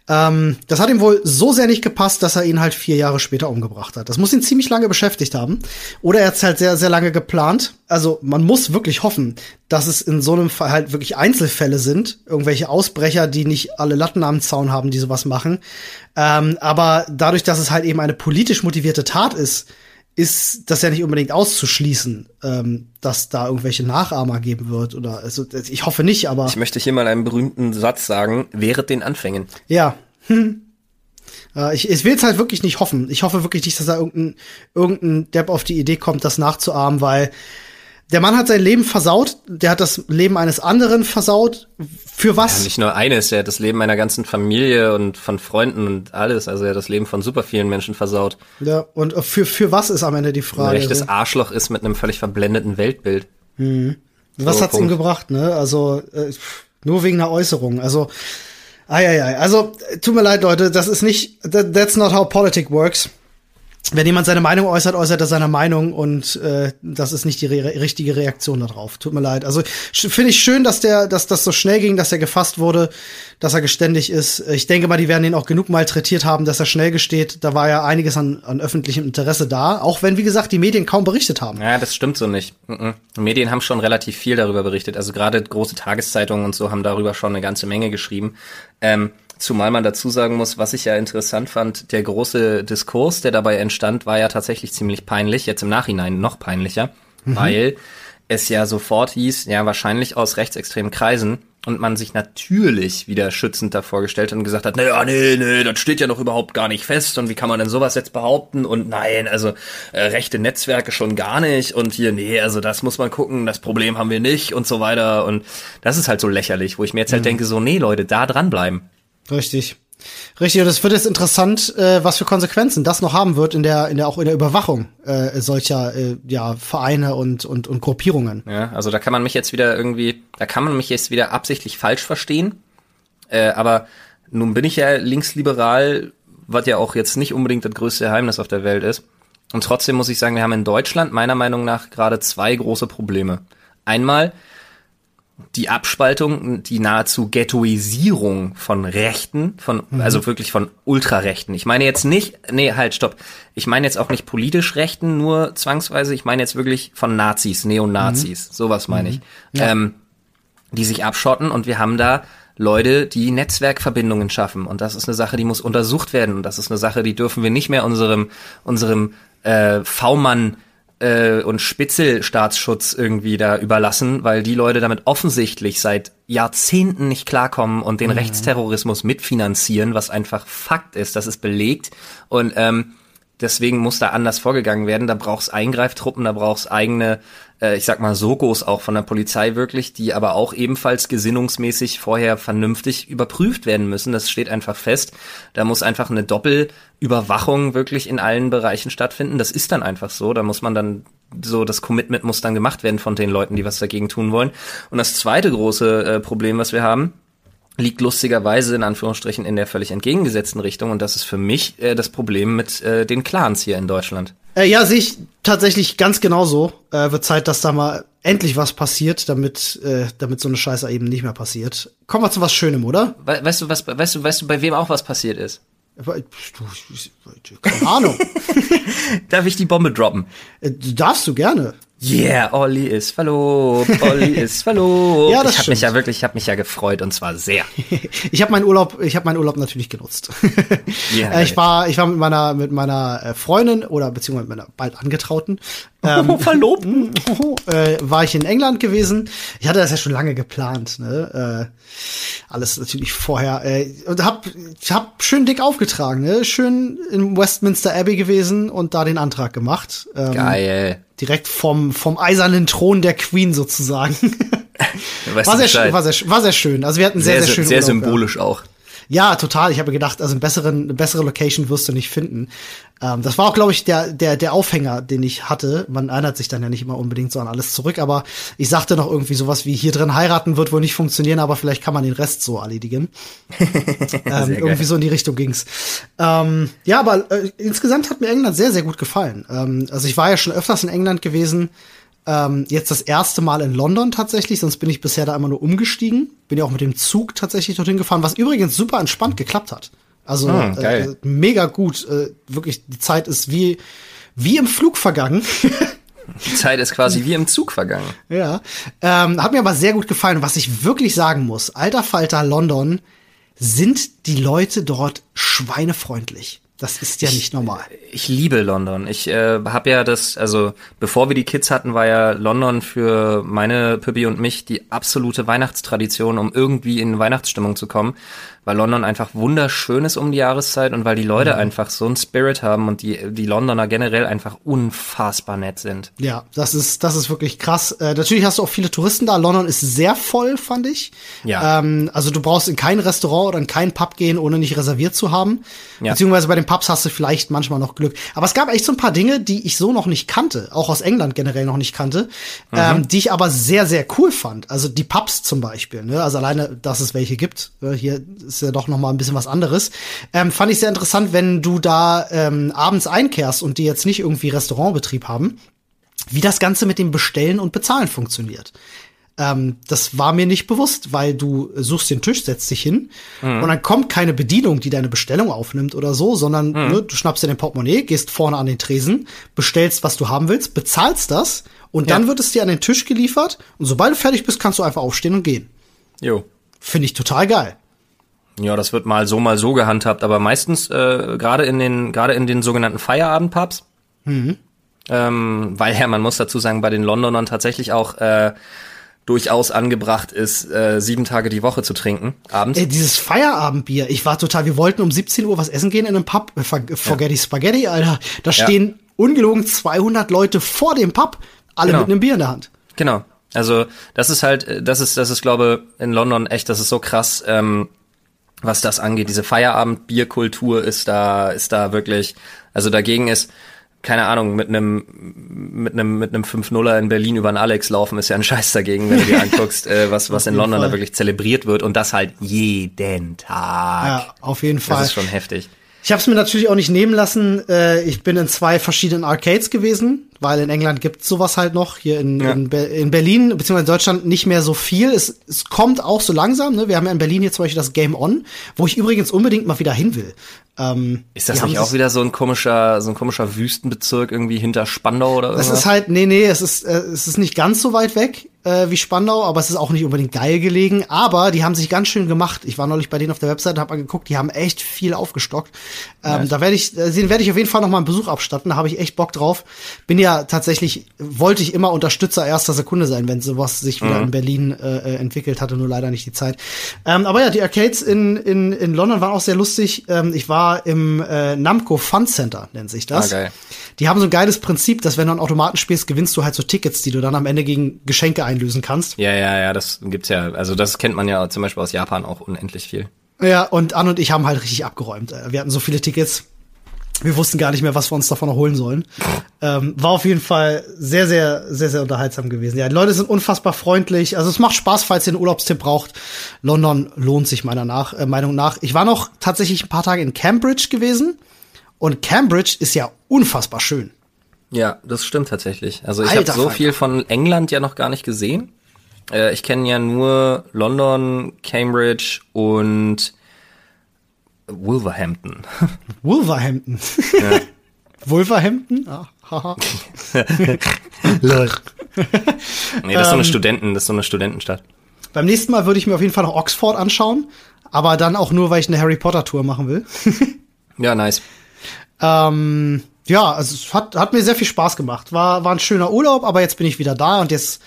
Ähm, das hat ihm wohl so sehr nicht gepasst, dass er ihn halt vier Jahre später umgebracht hat. Das muss ihn ziemlich lange beschäftigt haben. Oder er hat es halt sehr, sehr lange geplant. Also man muss wirklich hoffen, dass es in so einem Fall halt wirklich Einzelfälle sind, irgendwelche Ausbrecher, die nicht alle Latten am Zaun haben, die sowas machen. Ähm, aber dadurch, dass es halt eben eine politisch motivierte Tat ist, ist das ja nicht unbedingt auszuschließen, ähm, dass da irgendwelche Nachahmer geben wird oder also ich hoffe nicht, aber Ich möchte hier mal einen berühmten Satz sagen, während den Anfängen. ja. Hm. Äh, ich, ich will es halt wirklich nicht hoffen. Ich hoffe wirklich nicht, dass da irgendein, irgendein Depp auf die Idee kommt, das nachzuahmen, weil Der Mann hat sein Leben versaut, der hat das Leben eines anderen versaut. Für was? Ja, nicht nur eines, er hat das Leben meiner ganzen Familie und von Freunden und alles. Also er hat das Leben von super vielen Menschen versaut. Ja, und für, für was ist am Ende die Frage? Ein rechtes Arschloch ist mit einem völlig verblendeten Weltbild. Mhm. Was so, hat's Punkt. ihm gebracht, ne? Also äh, nur wegen einer Äußerung. Also, ai, ai, ai. Also, tut mir leid, Leute, das ist nicht, that, that's not how politics works wenn jemand seine Meinung äußert, äußert er seine Meinung und äh, das ist nicht die re richtige Reaktion darauf. Tut mir leid. Also finde ich schön, dass der, dass das so schnell ging, dass er gefasst wurde, dass er geständig ist. Ich denke mal, die werden ihn auch genug malträtiert haben, dass er schnell gesteht. Da war ja einiges an, an öffentlichem Interesse da, auch wenn wie gesagt die Medien kaum berichtet haben. Ja, das stimmt so nicht. Mhm. Die Medien haben schon relativ viel darüber berichtet. Also gerade große Tageszeitungen und so haben darüber schon eine ganze Menge geschrieben. Ähm, Zumal man dazu sagen muss, was ich ja interessant fand, der große Diskurs, der dabei entstand, war ja tatsächlich ziemlich peinlich, jetzt im Nachhinein noch peinlicher, mhm. weil es ja sofort hieß, ja, wahrscheinlich aus rechtsextremen Kreisen und man sich natürlich wieder schützend davor gestellt und gesagt hat, naja, nee, nee, das steht ja noch überhaupt gar nicht fest und wie kann man denn sowas jetzt behaupten und nein, also äh, rechte Netzwerke schon gar nicht und hier, nee, also das muss man gucken, das Problem haben wir nicht und so weiter und das ist halt so lächerlich, wo ich mir jetzt halt mhm. denke, so, nee, Leute, da dranbleiben. Richtig. Richtig, und es wird jetzt interessant, äh, was für Konsequenzen das noch haben wird in der, in der auch in der Überwachung äh, solcher äh, ja, Vereine und, und, und Gruppierungen. Ja, also da kann man mich jetzt wieder irgendwie, da kann man mich jetzt wieder absichtlich falsch verstehen. Äh, aber nun bin ich ja linksliberal, was ja auch jetzt nicht unbedingt das größte Geheimnis auf der Welt ist. Und trotzdem muss ich sagen, wir haben in Deutschland meiner Meinung nach gerade zwei große Probleme. Einmal die Abspaltung, die nahezu Ghettoisierung von Rechten, von, mhm. also wirklich von Ultrarechten. Ich meine jetzt nicht, nee, halt, stopp. Ich meine jetzt auch nicht politisch Rechten, nur zwangsweise. Ich meine jetzt wirklich von Nazis, Neonazis. Mhm. Sowas meine ich. Mhm. Ja. Ähm, die sich abschotten und wir haben da Leute, die Netzwerkverbindungen schaffen. Und das ist eine Sache, die muss untersucht werden. Und das ist eine Sache, die dürfen wir nicht mehr unserem, unserem äh, V-Mann äh, und Spitzelstaatsschutz irgendwie da überlassen, weil die Leute damit offensichtlich seit Jahrzehnten nicht klarkommen und den mhm. Rechtsterrorismus mitfinanzieren, was einfach Fakt ist, das ist belegt. Und ähm, deswegen muss da anders vorgegangen werden. Da brauchst Eingreiftruppen, da brauchst eigene, äh, ich sag mal, Sogos auch von der Polizei wirklich, die aber auch ebenfalls gesinnungsmäßig vorher vernünftig überprüft werden müssen. Das steht einfach fest. Da muss einfach eine Doppelüberwachung wirklich in allen Bereichen stattfinden. Das ist dann einfach so. Da muss man dann so das Commitment muss dann gemacht werden von den Leuten, die was dagegen tun wollen. Und das zweite große äh, Problem, was wir haben, liegt lustigerweise in Anführungsstrichen in der völlig entgegengesetzten Richtung und das ist für mich äh, das Problem mit äh, den Clans hier in Deutschland. Äh, ja, sehe ich tatsächlich ganz genauso. Äh, wird Zeit, dass da mal endlich was passiert, damit äh, damit so eine Scheiße eben nicht mehr passiert. Kommen wir zu was Schönem, oder? We weißt du was? Weißt du, weißt du, bei wem auch was passiert ist? Keine Ahnung. Darf ich die Bombe droppen? Äh, darfst du gerne. Yeah, Olli ist verlobt, Olli ist verlobt. ja, das ich habe mich ja wirklich, ich habe mich ja gefreut und zwar sehr. ich habe meinen Urlaub, ich habe meinen Urlaub natürlich genutzt. yeah, ich war, ich war mit meiner mit meiner äh, Freundin oder beziehungsweise mit meiner bald Angetrauten ähm, Verlobten äh, war ich in England gewesen. Ich hatte das ja schon lange geplant, ne? Äh, alles natürlich vorher äh, und hab hab schön dick aufgetragen, ne? Schön in Westminster Abbey gewesen und da den Antrag gemacht. Ähm, Geil direkt vom, vom eisernen Thron der Queen sozusagen. war, sehr, war, sehr, war sehr schön. Also wir hatten sehr, sehr, sehr schön. Sehr Urlaub, symbolisch ja. auch. Ja, total. Ich habe gedacht, also einen besseren, eine bessere Location wirst du nicht finden. Ähm, das war auch, glaube ich, der, der, der Aufhänger, den ich hatte. Man erinnert sich dann ja nicht immer unbedingt so an alles zurück, aber ich sagte noch irgendwie sowas wie hier drin heiraten wird wohl nicht funktionieren, aber vielleicht kann man den Rest so erledigen. ähm, irgendwie so in die Richtung ging's. Ähm, ja, aber äh, insgesamt hat mir England sehr, sehr gut gefallen. Ähm, also ich war ja schon öfters in England gewesen. Ähm, jetzt das erste Mal in London tatsächlich, sonst bin ich bisher da immer nur umgestiegen. Bin ja auch mit dem Zug tatsächlich dorthin gefahren, was übrigens super entspannt geklappt hat. Also ah, äh, mega gut. Äh, wirklich, die Zeit ist wie, wie im Flug vergangen. die Zeit ist quasi wie im Zug vergangen. Ja. Ähm, hat mir aber sehr gut gefallen. Was ich wirklich sagen muss, alter Falter London, sind die Leute dort schweinefreundlich. Das ist ja nicht normal. Ich liebe London. Ich äh, habe ja das, also bevor wir die Kids hatten, war ja London für meine Pippi und mich die absolute Weihnachtstradition, um irgendwie in Weihnachtsstimmung zu kommen weil London einfach wunderschön ist um die Jahreszeit und weil die Leute mhm. einfach so einen Spirit haben und die, die Londoner generell einfach unfassbar nett sind. Ja, das ist, das ist wirklich krass. Äh, natürlich hast du auch viele Touristen da. London ist sehr voll, fand ich. Ja. Ähm, also du brauchst in kein Restaurant oder in keinen Pub gehen, ohne nicht reserviert zu haben. Ja. Beziehungsweise bei den Pubs hast du vielleicht manchmal noch Glück. Aber es gab echt so ein paar Dinge, die ich so noch nicht kannte, auch aus England generell noch nicht kannte, mhm. ähm, die ich aber sehr, sehr cool fand. Also die Pubs zum Beispiel. Ne? Also alleine, dass es welche gibt. Äh, hier ist ja doch noch mal ein bisschen was anderes. Ähm, fand ich sehr interessant, wenn du da ähm, abends einkehrst und die jetzt nicht irgendwie Restaurantbetrieb haben, wie das Ganze mit dem Bestellen und Bezahlen funktioniert. Ähm, das war mir nicht bewusst, weil du suchst den Tisch, setzt dich hin mhm. und dann kommt keine Bedienung, die deine Bestellung aufnimmt oder so, sondern mhm. ne, du schnappst dir den Portemonnaie, gehst vorne an den Tresen, bestellst, was du haben willst, bezahlst das und ja. dann wird es dir an den Tisch geliefert und sobald du fertig bist, kannst du einfach aufstehen und gehen. Jo. Finde ich total geil. Ja, das wird mal so, mal so gehandhabt, aber meistens äh, gerade in den gerade in den sogenannten Feierabendpubs, mhm. ähm, weil ja, man muss dazu sagen, bei den Londonern tatsächlich auch äh, durchaus angebracht ist, äh, sieben Tage die Woche zu trinken, abends. Ey, dieses Feierabendbier, ich war total, wir wollten um 17 Uhr was essen gehen in einem Pub, äh, Forgetty ja. Spaghetti, Alter, da stehen ja. ungelogen 200 Leute vor dem Pub, alle genau. mit einem Bier in der Hand. Genau, also das ist halt, äh, das ist, das ist glaube in London echt, das ist so krass, ähm, was das angeht. Diese Feierabend-Bierkultur ist da, ist da wirklich, also dagegen ist, keine Ahnung, mit einem mit einem mit einem 5-0er in Berlin über einen Alex laufen ist ja ein Scheiß dagegen, wenn du dir anguckst, äh, was was in London Fall. da wirklich zelebriert wird und das halt jeden Tag. Ja, auf jeden Fall. Das ist schon heftig. Ich habe es mir natürlich auch nicht nehmen lassen. Äh, ich bin in zwei verschiedenen Arcades gewesen, weil in England gibt's sowas halt noch. Hier in, ja. in, Be in, Berlin beziehungsweise in Deutschland nicht mehr so viel. Es, es kommt auch so langsam. Ne? Wir haben ja in Berlin hier zum Beispiel das Game On, wo ich übrigens unbedingt mal wieder hin will. Ähm, ist das nicht auch wieder so ein komischer, so ein komischer Wüstenbezirk irgendwie hinter Spandau oder irgendwas? Es ist halt, nee, nee, es ist, äh, es ist nicht ganz so weit weg äh, wie Spandau, aber es ist auch nicht unbedingt geil gelegen. Aber die haben sich ganz schön gemacht. Ich war neulich bei denen auf der Webseite, habe mal geguckt, die haben echt viel aufgestockt. Ähm, nice. Da werde ich, äh, den werde ich auf jeden Fall noch mal einen Besuch abstatten. Da habe ich echt Bock drauf. Bin ja tatsächlich, wollte ich immer Unterstützer erster Sekunde sein, wenn sowas sich wieder mhm. in Berlin äh, äh, entwickelt hatte, nur leider nicht die Zeit. Ähm, aber ja, die Arcades in, in, in London waren auch sehr lustig. Ähm, ich war im äh, Namco Fun Center, nennt sich das. Ah. Die haben so ein geiles Prinzip, dass wenn du einen Automaten spielst, gewinnst du halt so Tickets, die du dann am Ende gegen Geschenke einlösen kannst. Ja, ja, ja, das gibt's ja. Also das kennt man ja zum Beispiel aus Japan auch unendlich viel. Ja, und Anne und ich haben halt richtig abgeräumt. Äh, wir hatten so viele Tickets. Wir wussten gar nicht mehr, was wir uns davon erholen sollen. Ähm, war auf jeden Fall sehr, sehr, sehr, sehr unterhaltsam gewesen. Ja, die Leute sind unfassbar freundlich. Also es macht Spaß, falls ihr einen Urlaubstipp braucht. London lohnt sich meiner nach, äh, Meinung nach. Ich war noch tatsächlich ein paar Tage in Cambridge gewesen. Und Cambridge ist ja unfassbar schön. Ja, das stimmt tatsächlich. Also ich habe so viel von England ja noch gar nicht gesehen. Äh, ich kenne ja nur London, Cambridge und Wolverhampton. Wolverhampton. Ja. Wolverhampton? Ah, haha. Lol. nee, das ist so eine ähm, Studenten, das ist so eine Studentenstadt. Beim nächsten Mal würde ich mir auf jeden Fall noch Oxford anschauen, aber dann auch nur, weil ich eine Harry Potter Tour machen will. ja, nice. Ähm, ja, also es hat, hat mir sehr viel Spaß gemacht. War, war ein schöner Urlaub, aber jetzt bin ich wieder da und jetzt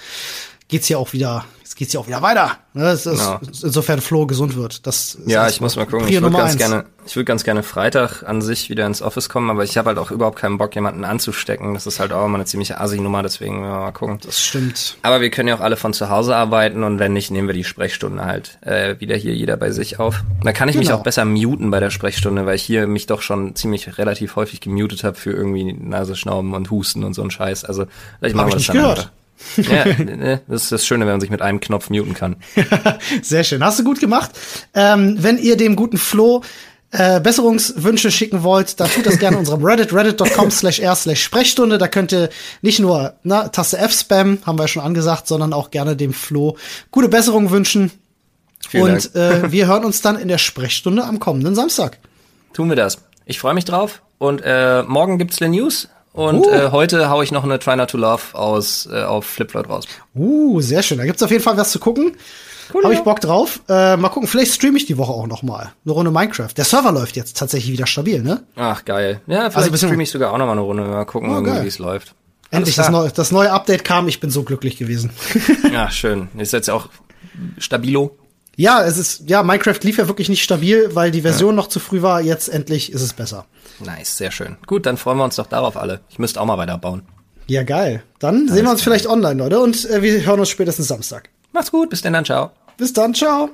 geht's hier auch wieder geht's ja auch wieder weiter. Ne? Ist, ja. Insofern Flo gesund wird. Das ja, ich muss mal gucken. Ich würde ganz gerne, ich würde ganz gerne Freitag an sich wieder ins Office kommen, aber ich habe halt auch überhaupt keinen Bock, jemanden anzustecken. Das ist halt auch immer eine ziemliche Assi-Nummer, deswegen mal gucken. Das stimmt. Aber wir können ja auch alle von zu Hause arbeiten und wenn nicht, nehmen wir die Sprechstunde halt äh, wieder hier jeder bei sich auf. Da kann ich genau. mich auch besser muten bei der Sprechstunde, weil ich hier mich doch schon ziemlich relativ häufig gemutet habe für irgendwie Nase, Schnauben und Husten und so ein Scheiß. Also vielleicht machen wir das dann gehört. Einfach ja, ne, das ist das Schöne, wenn man sich mit einem Knopf muten kann. Sehr schön. Hast du gut gemacht. Ähm, wenn ihr dem guten Flo äh, Besserungswünsche schicken wollt, dann tut das gerne unserem Reddit, reddit.com slash r slash Sprechstunde. Da könnt ihr nicht nur na, Taste F spam, haben wir schon angesagt, sondern auch gerne dem Flo gute Besserung wünschen. Vielen Und äh, wir hören uns dann in der Sprechstunde am kommenden Samstag. Tun wir das. Ich freue mich drauf. Und äh, morgen gibt's Le News. Und uh. äh, heute hau ich noch eine Try Not to Love aus äh, auf Flipfloyd raus. Uh, sehr schön. Da gibt's auf jeden Fall was zu gucken. Cool, Habe ich Bock drauf. Äh, mal gucken, vielleicht streame ich die Woche auch noch mal eine Runde Minecraft. Der Server läuft jetzt tatsächlich wieder stabil, ne? Ach, geil. Ja, vielleicht also streame ich sogar auch noch mal eine Runde. Mal gucken, oh, wie es läuft. Endlich das neue, das neue Update kam. Ich bin so glücklich gewesen. ja, schön. Ist jetzt auch stabilo. Ja, es ist, ja, Minecraft lief ja wirklich nicht stabil, weil die Version ja. noch zu früh war. Jetzt endlich ist es besser. Nice, sehr schön. Gut, dann freuen wir uns doch darauf alle. Ich müsste auch mal weiterbauen. Ja, geil. Dann Alles sehen wir uns vielleicht online, Leute, und äh, wir hören uns spätestens Samstag. Macht's gut, bis dann, dann, ciao. Bis dann, ciao.